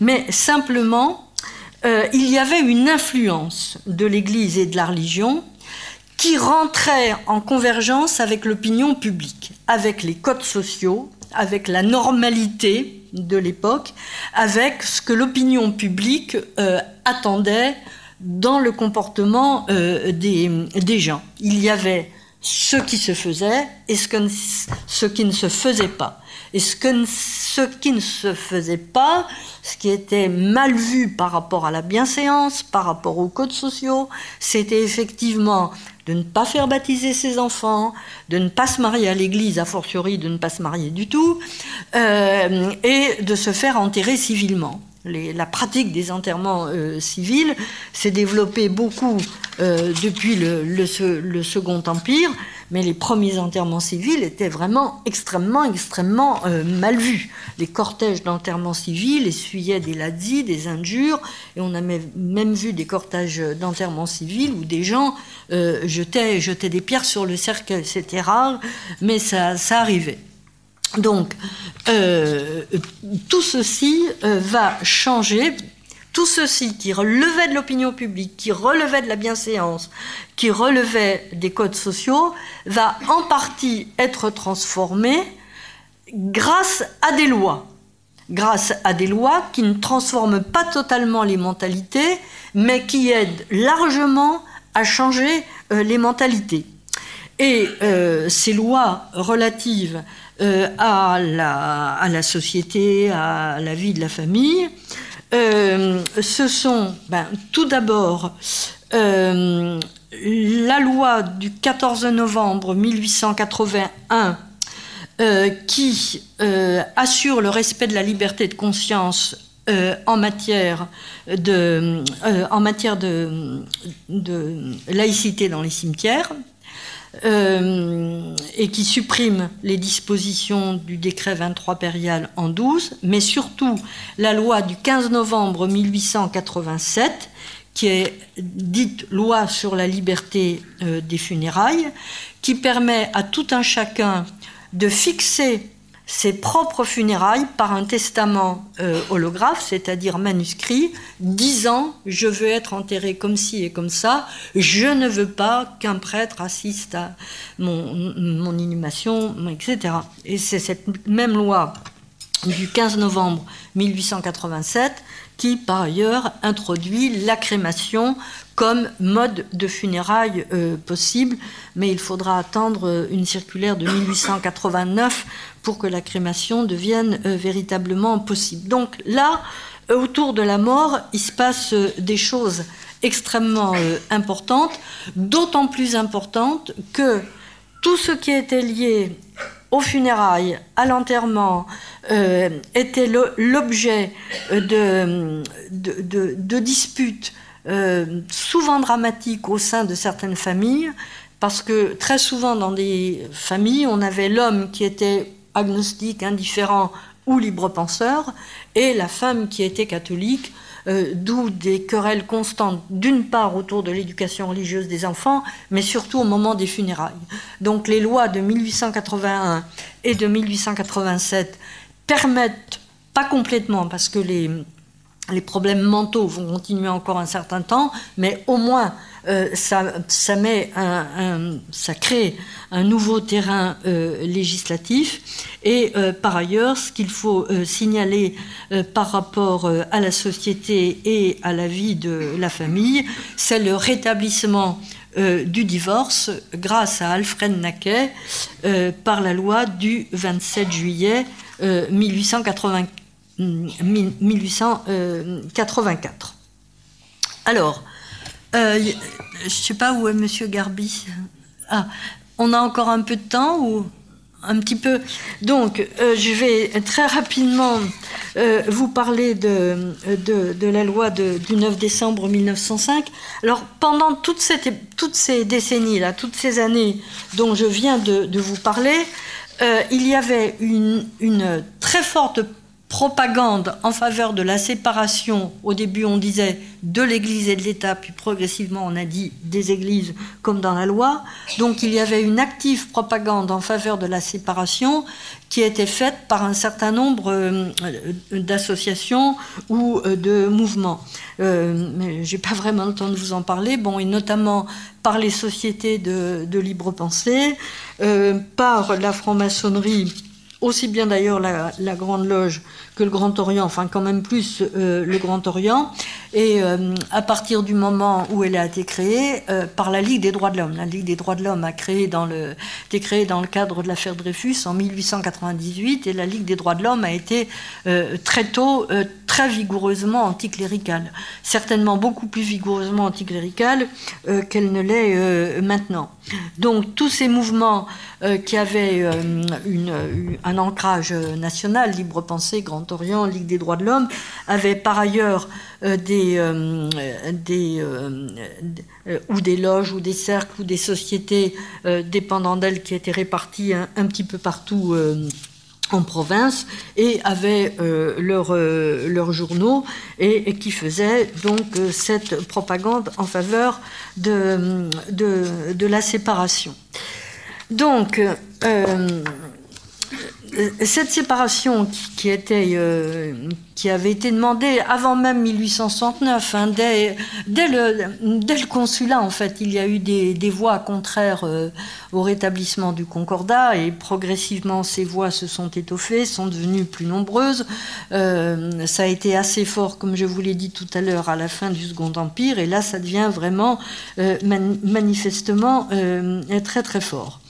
Mais simplement, il y avait une influence de l'église et de la religion qui rentrait en convergence avec l'opinion publique, avec les codes sociaux, avec la normalité de l'époque, avec ce que l'opinion publique euh, attendait dans le comportement euh, des, gens. Il y avait ce qui se faisait et ce qui ne se faisait pas. Et ce, qui ne se faisait pas, ce qui était mal vu par rapport à la bienséance, par rapport aux codes sociaux, c'était effectivement de ne pas faire baptiser ses enfants, de ne pas se marier à l'église, a fortiori de ne pas se marier du tout, euh, et de se faire enterrer civilement. La pratique des enterrements euh, civils s'est développée beaucoup euh, depuis le, Second Empire, mais les premiers enterrements civils étaient vraiment extrêmement, extrêmement euh, mal vus. Les cortèges d'enterrements civils essuyaient des lazzi, des injures, et on a même vu des cortèges d'enterrements civils où des gens jetaient, des pierres sur le cercueil. C'était rare, mais ça arrivait. Donc, euh, tout ceci va changer tout ceci qui relevait de l'opinion publique, qui relevait de la bienséance, qui relevait des codes sociaux, va en partie être transformé grâce à des lois. Grâce à des lois qui ne transforment pas totalement les mentalités, mais qui aident largement à changer euh, les mentalités. Et ces lois relatives à, la, à, la, société, à la vie de la famille, ce sont ben, tout d'abord la loi du 14 novembre 1881 euh, qui euh, assure le respect de la liberté de conscience euh, en matière de, laïcité dans les cimetières. Et qui supprime les dispositions du décret 23 périal en 12, mais surtout la loi du 15 novembre 1887 qui est dite loi sur la liberté euh, des funérailles, qui permet à tout un chacun de fixer ses propres funérailles par un testament euh, holographe, c'est-à-dire manuscrit, disant je veux être enterré comme ci et comme ça, je ne veux pas qu'un prêtre assiste à mon, mon inhumation, etc. Et c'est cette même loi du 15 novembre 1887 qui par ailleurs introduit la crémation comme mode de funérailles euh, possible, mais il faudra attendre euh, une circulaire de 1889 pour que la crémation devienne euh, véritablement possible. Donc là, autour de la mort, il se passe des choses extrêmement importantes, d'autant plus importantes que tout ce qui était lié aux funérailles, à l'enterrement, euh, était l'objet de, de, disputes euh, souvent dramatiques au sein de certaines familles, parce que très souvent dans des familles, on avait l'homme qui était agnostique, indifférent ou libre penseur, et la femme qui était catholique, euh, d'où des querelles constantes, d'une part autour de l'éducation religieuse des enfants, mais surtout au moment des funérailles. Donc les lois de 1881 et de 1887 permettent, pas complètement, parce que les, les problèmes mentaux vont continuer encore un certain temps, mais au moins euh, ça, crée un nouveau terrain euh, législatif. Et euh, par ailleurs, ce qu'il faut signaler par rapport à la société et à la vie de la famille, c'est le rétablissement du divorce grâce à Alfred Naquet par la loi du 27 juillet 1884. 1884. Alors, euh, je ne sais pas où est Monsieur Garbi. Ah, on a encore un peu de temps ou un petit peu? Donc, euh, je vais très rapidement euh, vous parler de, la loi du 9 décembre 1905. Alors, pendant toutes, ces décennies-là, toutes ces années dont je viens de, vous parler, il y avait une très forte propagande en faveur de la séparation, au début on disait de l'Église et de l'État, puis progressivement on a dit des Églises comme dans la loi. Donc il y avait une active propagande en faveur de la séparation qui était faite par un certain nombre euh, d'associations ou euh, de mouvements. Euh, j'ai pas vraiment le temps de vous en parler. Bon, et notamment par les sociétés de, de libre pensée, par la franc-maçonnerie aussi bien d'ailleurs la, Grande Loge que le Grand Orient, enfin quand même plus euh, le Grand Orient, et euh, à partir du moment où elle a été créée euh, par la Ligue des droits de l'homme. La Ligue des droits de l'homme a créé dans le, été créée dans le cadre de l'affaire Dreyfus en 1898, et la Ligue des droits de l'homme a été très tôt très vigoureusement anticléricale, certainement beaucoup plus vigoureusement anticléricale qu'elle ne l'est maintenant. Donc tous ces mouvements qui avaient une, un ancrage national, libre pensée, Grand Orient, Ligue des droits de l'homme, avaient par ailleurs euh, des, euh, euh, ou des loges ou des cercles ou des sociétés dépendant d'elles qui étaient réparties un, petit peu partout en province et avaient leurs leurs journaux et, qui faisaient donc cette propagande en faveur de, de, de la séparation. Donc, cette séparation qui, était, euh, qui avait été demandée avant même 1869, hein, dès, dès, le, dès, le, consulat, en fait, il y a eu des, des voix contraires euh, au rétablissement du concordat et progressivement ces voix se sont étoffées, sont devenues plus nombreuses. Euh, ça a été assez fort, comme je vous l'ai dit tout à l'heure, à la fin du Second Empire, et là, ça devient vraiment manifestement très très fort.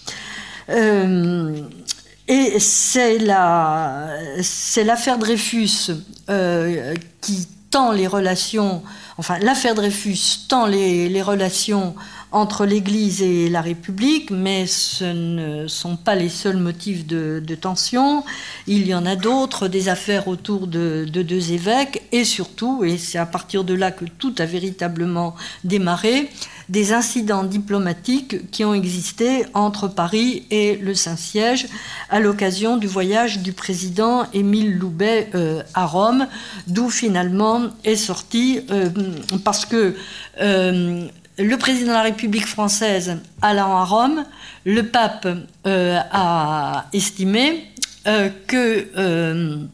Et c'est l'affaire Dreyfus euh, qui tend les relations, enfin l'affaire Dreyfus tend les, relations entre l'Église et la République, mais ce ne sont pas les seuls motifs de, tension. Il y en a d'autres, des affaires autour de, de, deux évêques, et surtout, et c'est à partir de là que tout a véritablement démarré, des incidents diplomatiques qui ont existé entre Paris et le Saint-Siège à l'occasion du voyage du président Émile Loubet euh, à Rome, d'où finalement est sorti, euh, parce que euh, le président de la République française allant à Rome, le pape a estimé que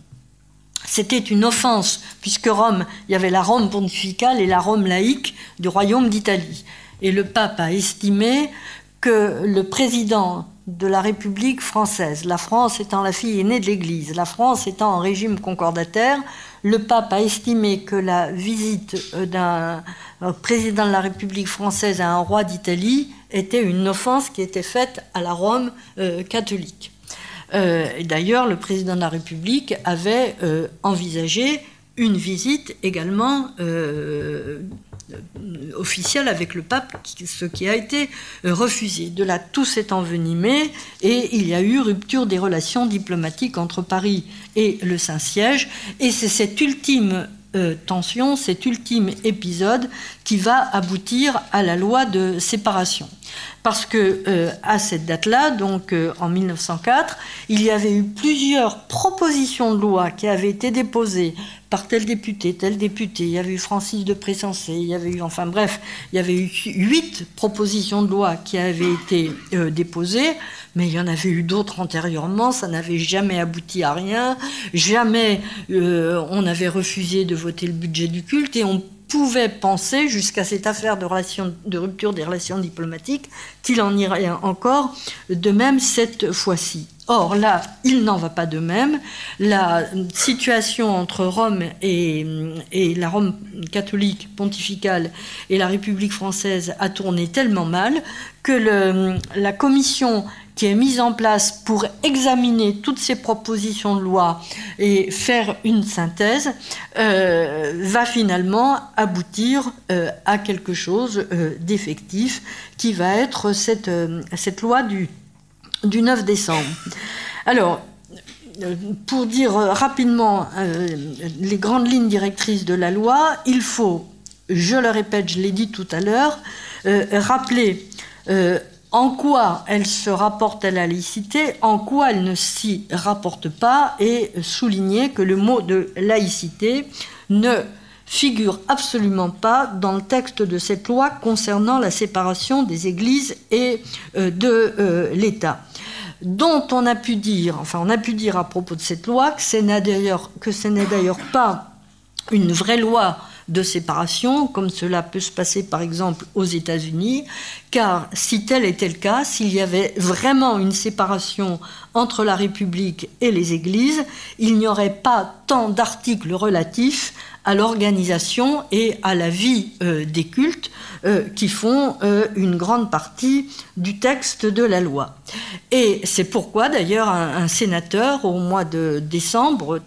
c'était une offense, puisque Rome, il y avait la Rome pontificale et la Rome laïque du royaume d'Italie. Et le pape a estimé que le président de la République française, la France étant la fille aînée de l'Église, la France étant en régime concordataire, le pape a estimé que la visite d'un président de la République française à un roi d'Italie était une offense qui était faite à la Rome euh, catholique. Euh, D'ailleurs, le président de la République avait euh, envisagé une visite également euh, officielle avec le pape, ce qui a été euh, refusé. De là, tout s'est envenimé et il y a eu rupture des relations diplomatiques entre Paris et le Saint-Siège. Et c'est cette ultime euh, tension, cet ultime épisode qui va aboutir à la loi de séparation. Parce que à cette date-là, donc en 1904, il y avait eu plusieurs propositions de loi qui avaient été déposées par tel député, tel député. Il y avait eu Francis de Pressensé, il y avait eu, enfin bref, il y avait eu huit propositions de loi qui avaient été déposées mais il y en avait eu d'autres antérieurement, ça n'avait jamais abouti à rien, jamais euh, on avait refusé de voter le budget du culte et on pouvait penser, jusqu'à cette affaire de, de rupture des relations diplomatiques, qu'il en irait encore de même cette fois-ci. Or, là, il n'en va pas de même. La situation entre Rome et, la Rome catholique pontificale et la République française a tourné tellement mal que la commission qui est mise en place pour examiner toutes ces propositions de loi et faire une synthèse, euh, va finalement aboutir euh, à quelque chose euh, d'effectif qui va être cette, cette loi du, du 9 décembre. Alors, pour dire rapidement les grandes lignes directrices de la loi, il faut, je le répète, je l'ai dit tout à l'heure, rappeler en quoi elle se rapporte à la laïcité, en quoi elle ne s'y rapporte pas, et souligner que le mot de laïcité ne figure absolument pas dans le texte de cette loi concernant la séparation des églises et euh, de euh, l'État dont on a pu dire, enfin on a pu dire à propos de cette loi que ce n'est d'ailleurs pas une vraie loi de séparation, comme cela peut se passer par exemple aux États-Unis, car si tel était le cas, s'il y avait vraiment une séparation entre la République et les Églises, il n'y aurait pas tant d'articles relatifs à l'organisation et à la vie euh, des cultes euh, qui font euh, une grande partie du texte de la loi. Et c'est pourquoi d'ailleurs un, sénateur au mois de décembre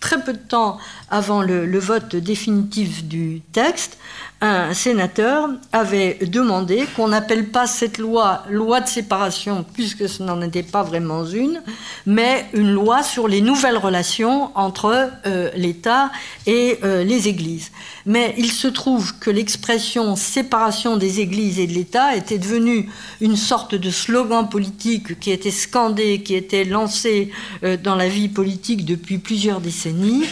très peu de temps avant le, vote définitif du texte, un sénateur avait demandé qu'on n'appelle pas cette loi loi de séparation, puisque ce n'en était pas vraiment une, mais une loi sur les nouvelles relations entre euh, l'État et euh, les églises. Mais il se trouve que l'expression séparation des églises et de l'État était devenue une sorte de slogan politique qui était scandé, qui était lancé euh, dans la vie politique depuis plusieurs décennies.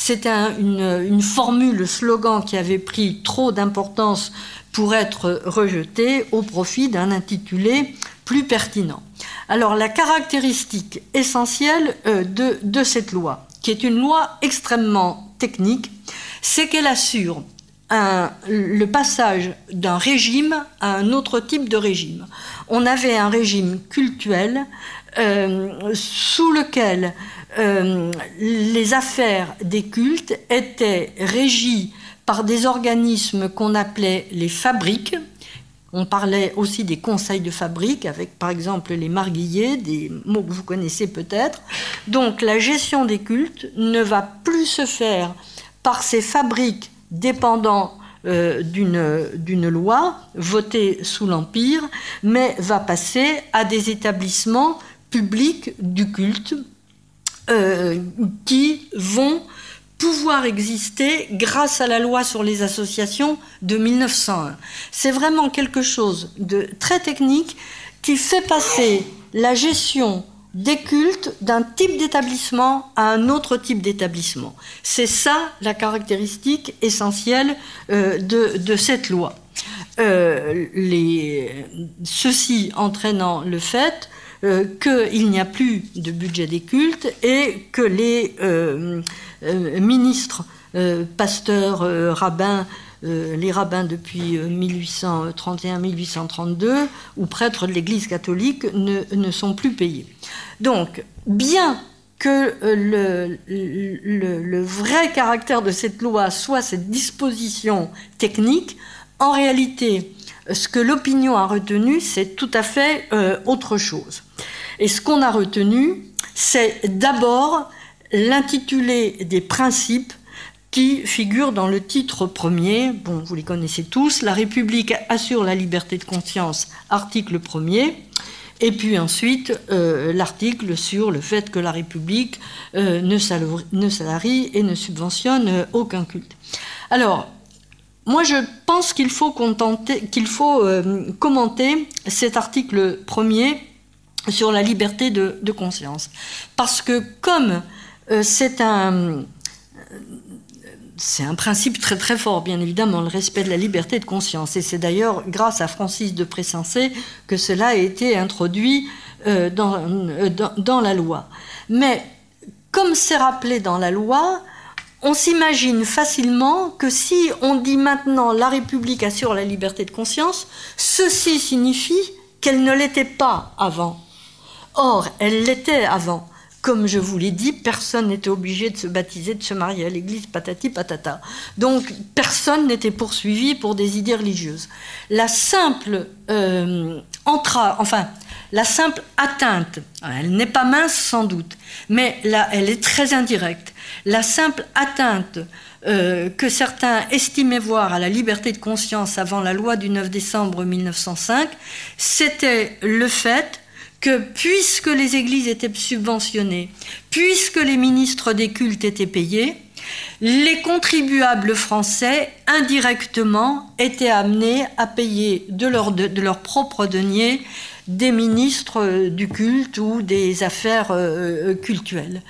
C'était une, formule, slogan qui avait pris trop d'importance pour être rejeté au profit d'un intitulé plus pertinent. Alors la caractéristique essentielle euh, de, cette loi, qui est une loi extrêmement technique, c'est qu'elle assure le passage d'un régime à un autre type de régime. On avait un régime cultuel euh, sous lequel euh, les affaires des cultes étaient régies par des organismes qu'on appelait les fabriques. On parlait aussi des conseils de fabrique, avec par exemple les marguilliers, des mots que vous connaissez peut-être. Donc la gestion des cultes ne va plus se faire par ces fabriques dépendant euh, d'une loi votée sous l'Empire, mais va passer à des établissements publics du culte euh, qui vont pouvoir exister grâce à la loi sur les associations de 1901. C'est vraiment quelque chose de très technique qui fait passer la gestion des cultes d'un type d'établissement à un autre type d'établissement. C'est ça la caractéristique essentielle euh, de, cette loi. Euh, ceci entraînant le fait euh, qu'il n'y a plus de budget des cultes et que les ministres, pasteurs, rabbins, les rabbins depuis 1831-1832 ou prêtres de l'Église catholique ne, sont plus payés. Donc, bien que euh, le, vrai caractère de cette loi soit cette disposition technique, en réalité, ce que l'opinion a retenu, c'est tout à fait euh, autre chose. Et ce qu'on a retenu, c'est d'abord l'intitulé des principes qui figurent dans le titre premier. Bon, vous les connaissez tous. La République assure la liberté de conscience, article premier. Et puis ensuite, euh, l'article sur le fait que la République euh, ne, salarie, et ne subventionne euh, aucun culte. Alors, moi, je pense qu'il faut, qu'il faut commenter cet article premier sur la liberté de, conscience. Parce que comme c'est un c'est un principe très très fort, bien évidemment, le respect de la liberté de conscience. Et c'est d'ailleurs grâce à Francis de Pressensé que cela a été introduit euh, euh, dans, dans, la loi. Mais comme c'est rappelé dans la loi, on s'imagine facilement que si on dit maintenant la République assure la liberté de conscience, ceci signifie qu'elle ne l'était pas avant. Or, elle l'était avant. Comme je vous l'ai dit, personne n'était obligé de se baptiser, de se marier à l'église, patati patata. Donc personne n'était poursuivi pour des idées religieuses. La simple euh, atteinte, elle n'est pas mince sans doute, mais là, elle est très indirecte. La simple atteinte euh, que certains estimaient voir à la liberté de conscience avant la loi du 9 décembre 1905, c'était le fait que puisque les églises étaient subventionnées, puisque les ministres des cultes étaient payés, les contribuables français, indirectement, étaient amenés à payer de leur, de, leur propre denier des ministres du culte ou des affaires euh, cultuelles.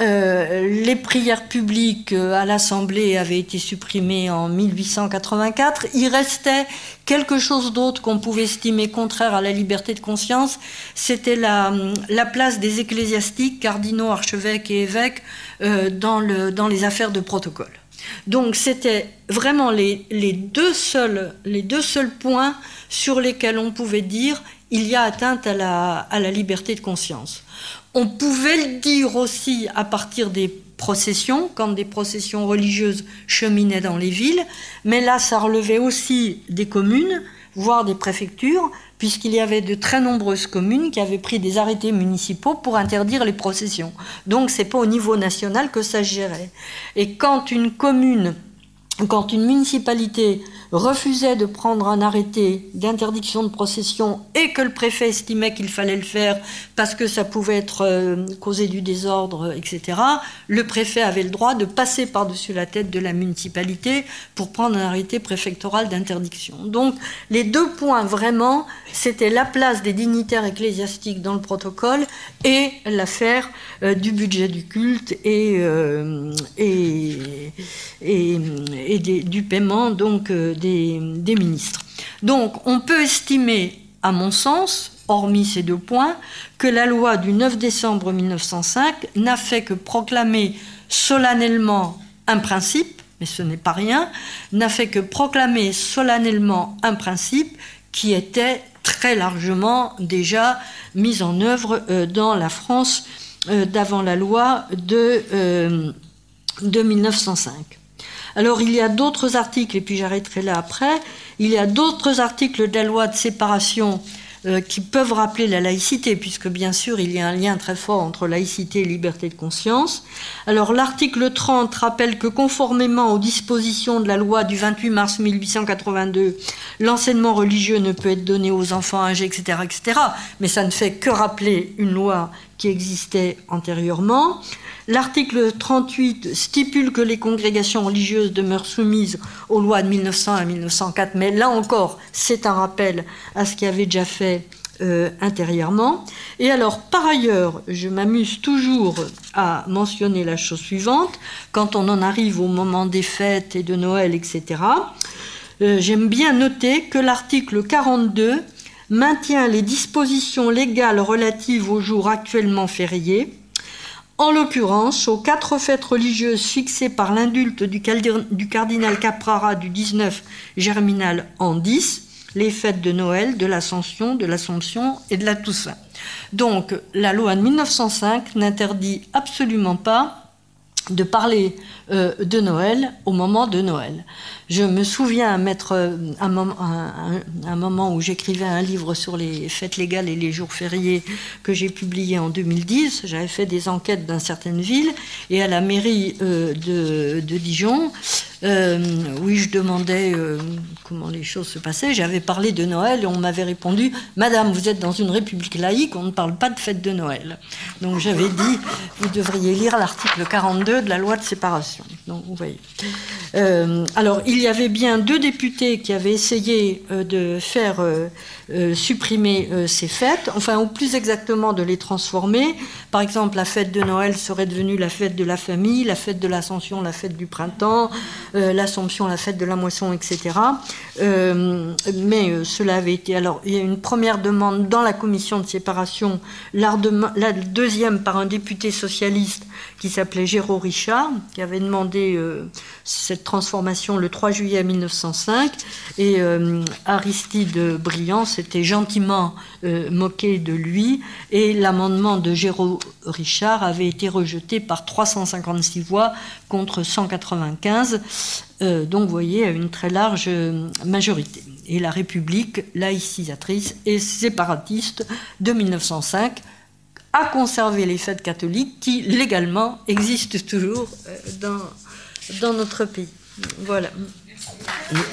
Euh, les prières publiques euh, à l'Assemblée avaient été supprimées en 1884. Il restait quelque chose d'autre qu'on pouvait estimer contraire à la liberté de conscience. C'était la, la, place des ecclésiastiques, cardinaux, archevêques et évêques euh, dans, le, dans les affaires de protocole. Donc c'était vraiment les, les, deux seuls, les deux seuls points sur lesquels on pouvait dire il y a atteinte à la, à la liberté de conscience. On pouvait le dire aussi à partir des processions, quand des processions religieuses cheminaient dans les villes, mais là, ça relevait aussi des communes, voire des préfectures, puisqu'il y avait de très nombreuses communes qui avaient pris des arrêtés municipaux pour interdire les processions. Donc, c'est pas au niveau national que ça gérait. Et quand une commune, quand une municipalité refusait de prendre un arrêté d'interdiction de procession et que le préfet estimait qu'il fallait le faire parce que ça pouvait être euh, causé du désordre, etc., le préfet avait le droit de passer par-dessus la tête de la municipalité pour prendre un arrêté préfectoral d'interdiction. Donc les deux points vraiment, c'était la place des dignitaires ecclésiastiques dans le protocole et l'affaire euh, du budget du culte et, euh, et, et, du paiement donc des, ministres. Donc on peut estimer à mon sens, hormis ces deux points, que la loi du 9 décembre 1905 n'a fait que proclamer solennellement un principe, mais ce n'est pas rien, n'a fait que proclamer solennellement un principe qui était très largement déjà mis en œuvre euh, dans la France euh, d'avant la loi de, euh, de 1905. Alors il y a d'autres articles, et puis j'arrêterai là après, il y a d'autres articles de la loi de séparation euh, qui peuvent rappeler la laïcité, puisque bien sûr il y a un lien très fort entre laïcité et liberté de conscience. Alors l'article 30 rappelle que conformément aux dispositions de la loi du 28 mars 1882, l'enseignement religieux ne peut être donné aux enfants âgés, etc., etc. Mais ça ne fait que rappeler une loi qui existait antérieurement. L'article 38 stipule que les congrégations religieuses demeurent soumises aux lois de 1900 à 1904, mais là encore, c'est un rappel à ce qui avait déjà fait euh, intérieurement. Et alors, par ailleurs, je m'amuse toujours à mentionner la chose suivante, quand on en arrive au moment des fêtes et de Noël, etc., euh, j'aime bien noter que l'article 42 maintient les dispositions légales relatives aux jours actuellement fériés, en l'occurrence aux quatre fêtes religieuses fixées par l'indulte du, cardinal Caprara du 19 Germinal en 10, les fêtes de Noël, de l'Ascension, de l'Assomption et de la Toussaint. Donc la loi de 1905 n'interdit absolument pas de parler euh, de Noël au moment de Noël. Je me souviens mettre euh, un, moment, où j'écrivais un livre sur les fêtes légales et les jours fériés que j'ai publié en 2010. J'avais fait des enquêtes dans certaines villes et à la mairie euh, de, Dijon, oui, je demandais comment les choses se passaient. J'avais parlé de Noël et on m'avait répondu Madame, vous êtes dans une république laïque, on ne parle pas de fête de Noël. Donc j'avais dit Vous devriez lire l'article 42 de la loi de séparation. Donc, vous voyez. Euh, alors, il y avait bien deux députés qui avaient essayé euh, de faire euh, supprimer ces fêtes, enfin, ou plus exactement de les transformer. Par exemple, la fête de Noël serait devenue la fête de la famille, la fête de l'Ascension, la fête du printemps, l'Assomption, la fête de la moisson, etc. mais cela avait été. Alors, il y a une première demande dans la commission de séparation, la deuxième par un député socialiste qui s'appelait Géraud Richard, qui avait demandé euh, cette transformation le 3 juillet 1905. Et euh, Aristide Briand s'était gentiment euh, moqué de lui. Et l'amendement de Géraud Richard avait été rejeté par 356 voix contre 195. donc, vous voyez, à une très large majorité. Et la République laïcisatrice et séparatiste de 1905 à conserver les fêtes catholiques qui, légalement, existent toujours euh, dans, dans notre pays. Voilà. Merci.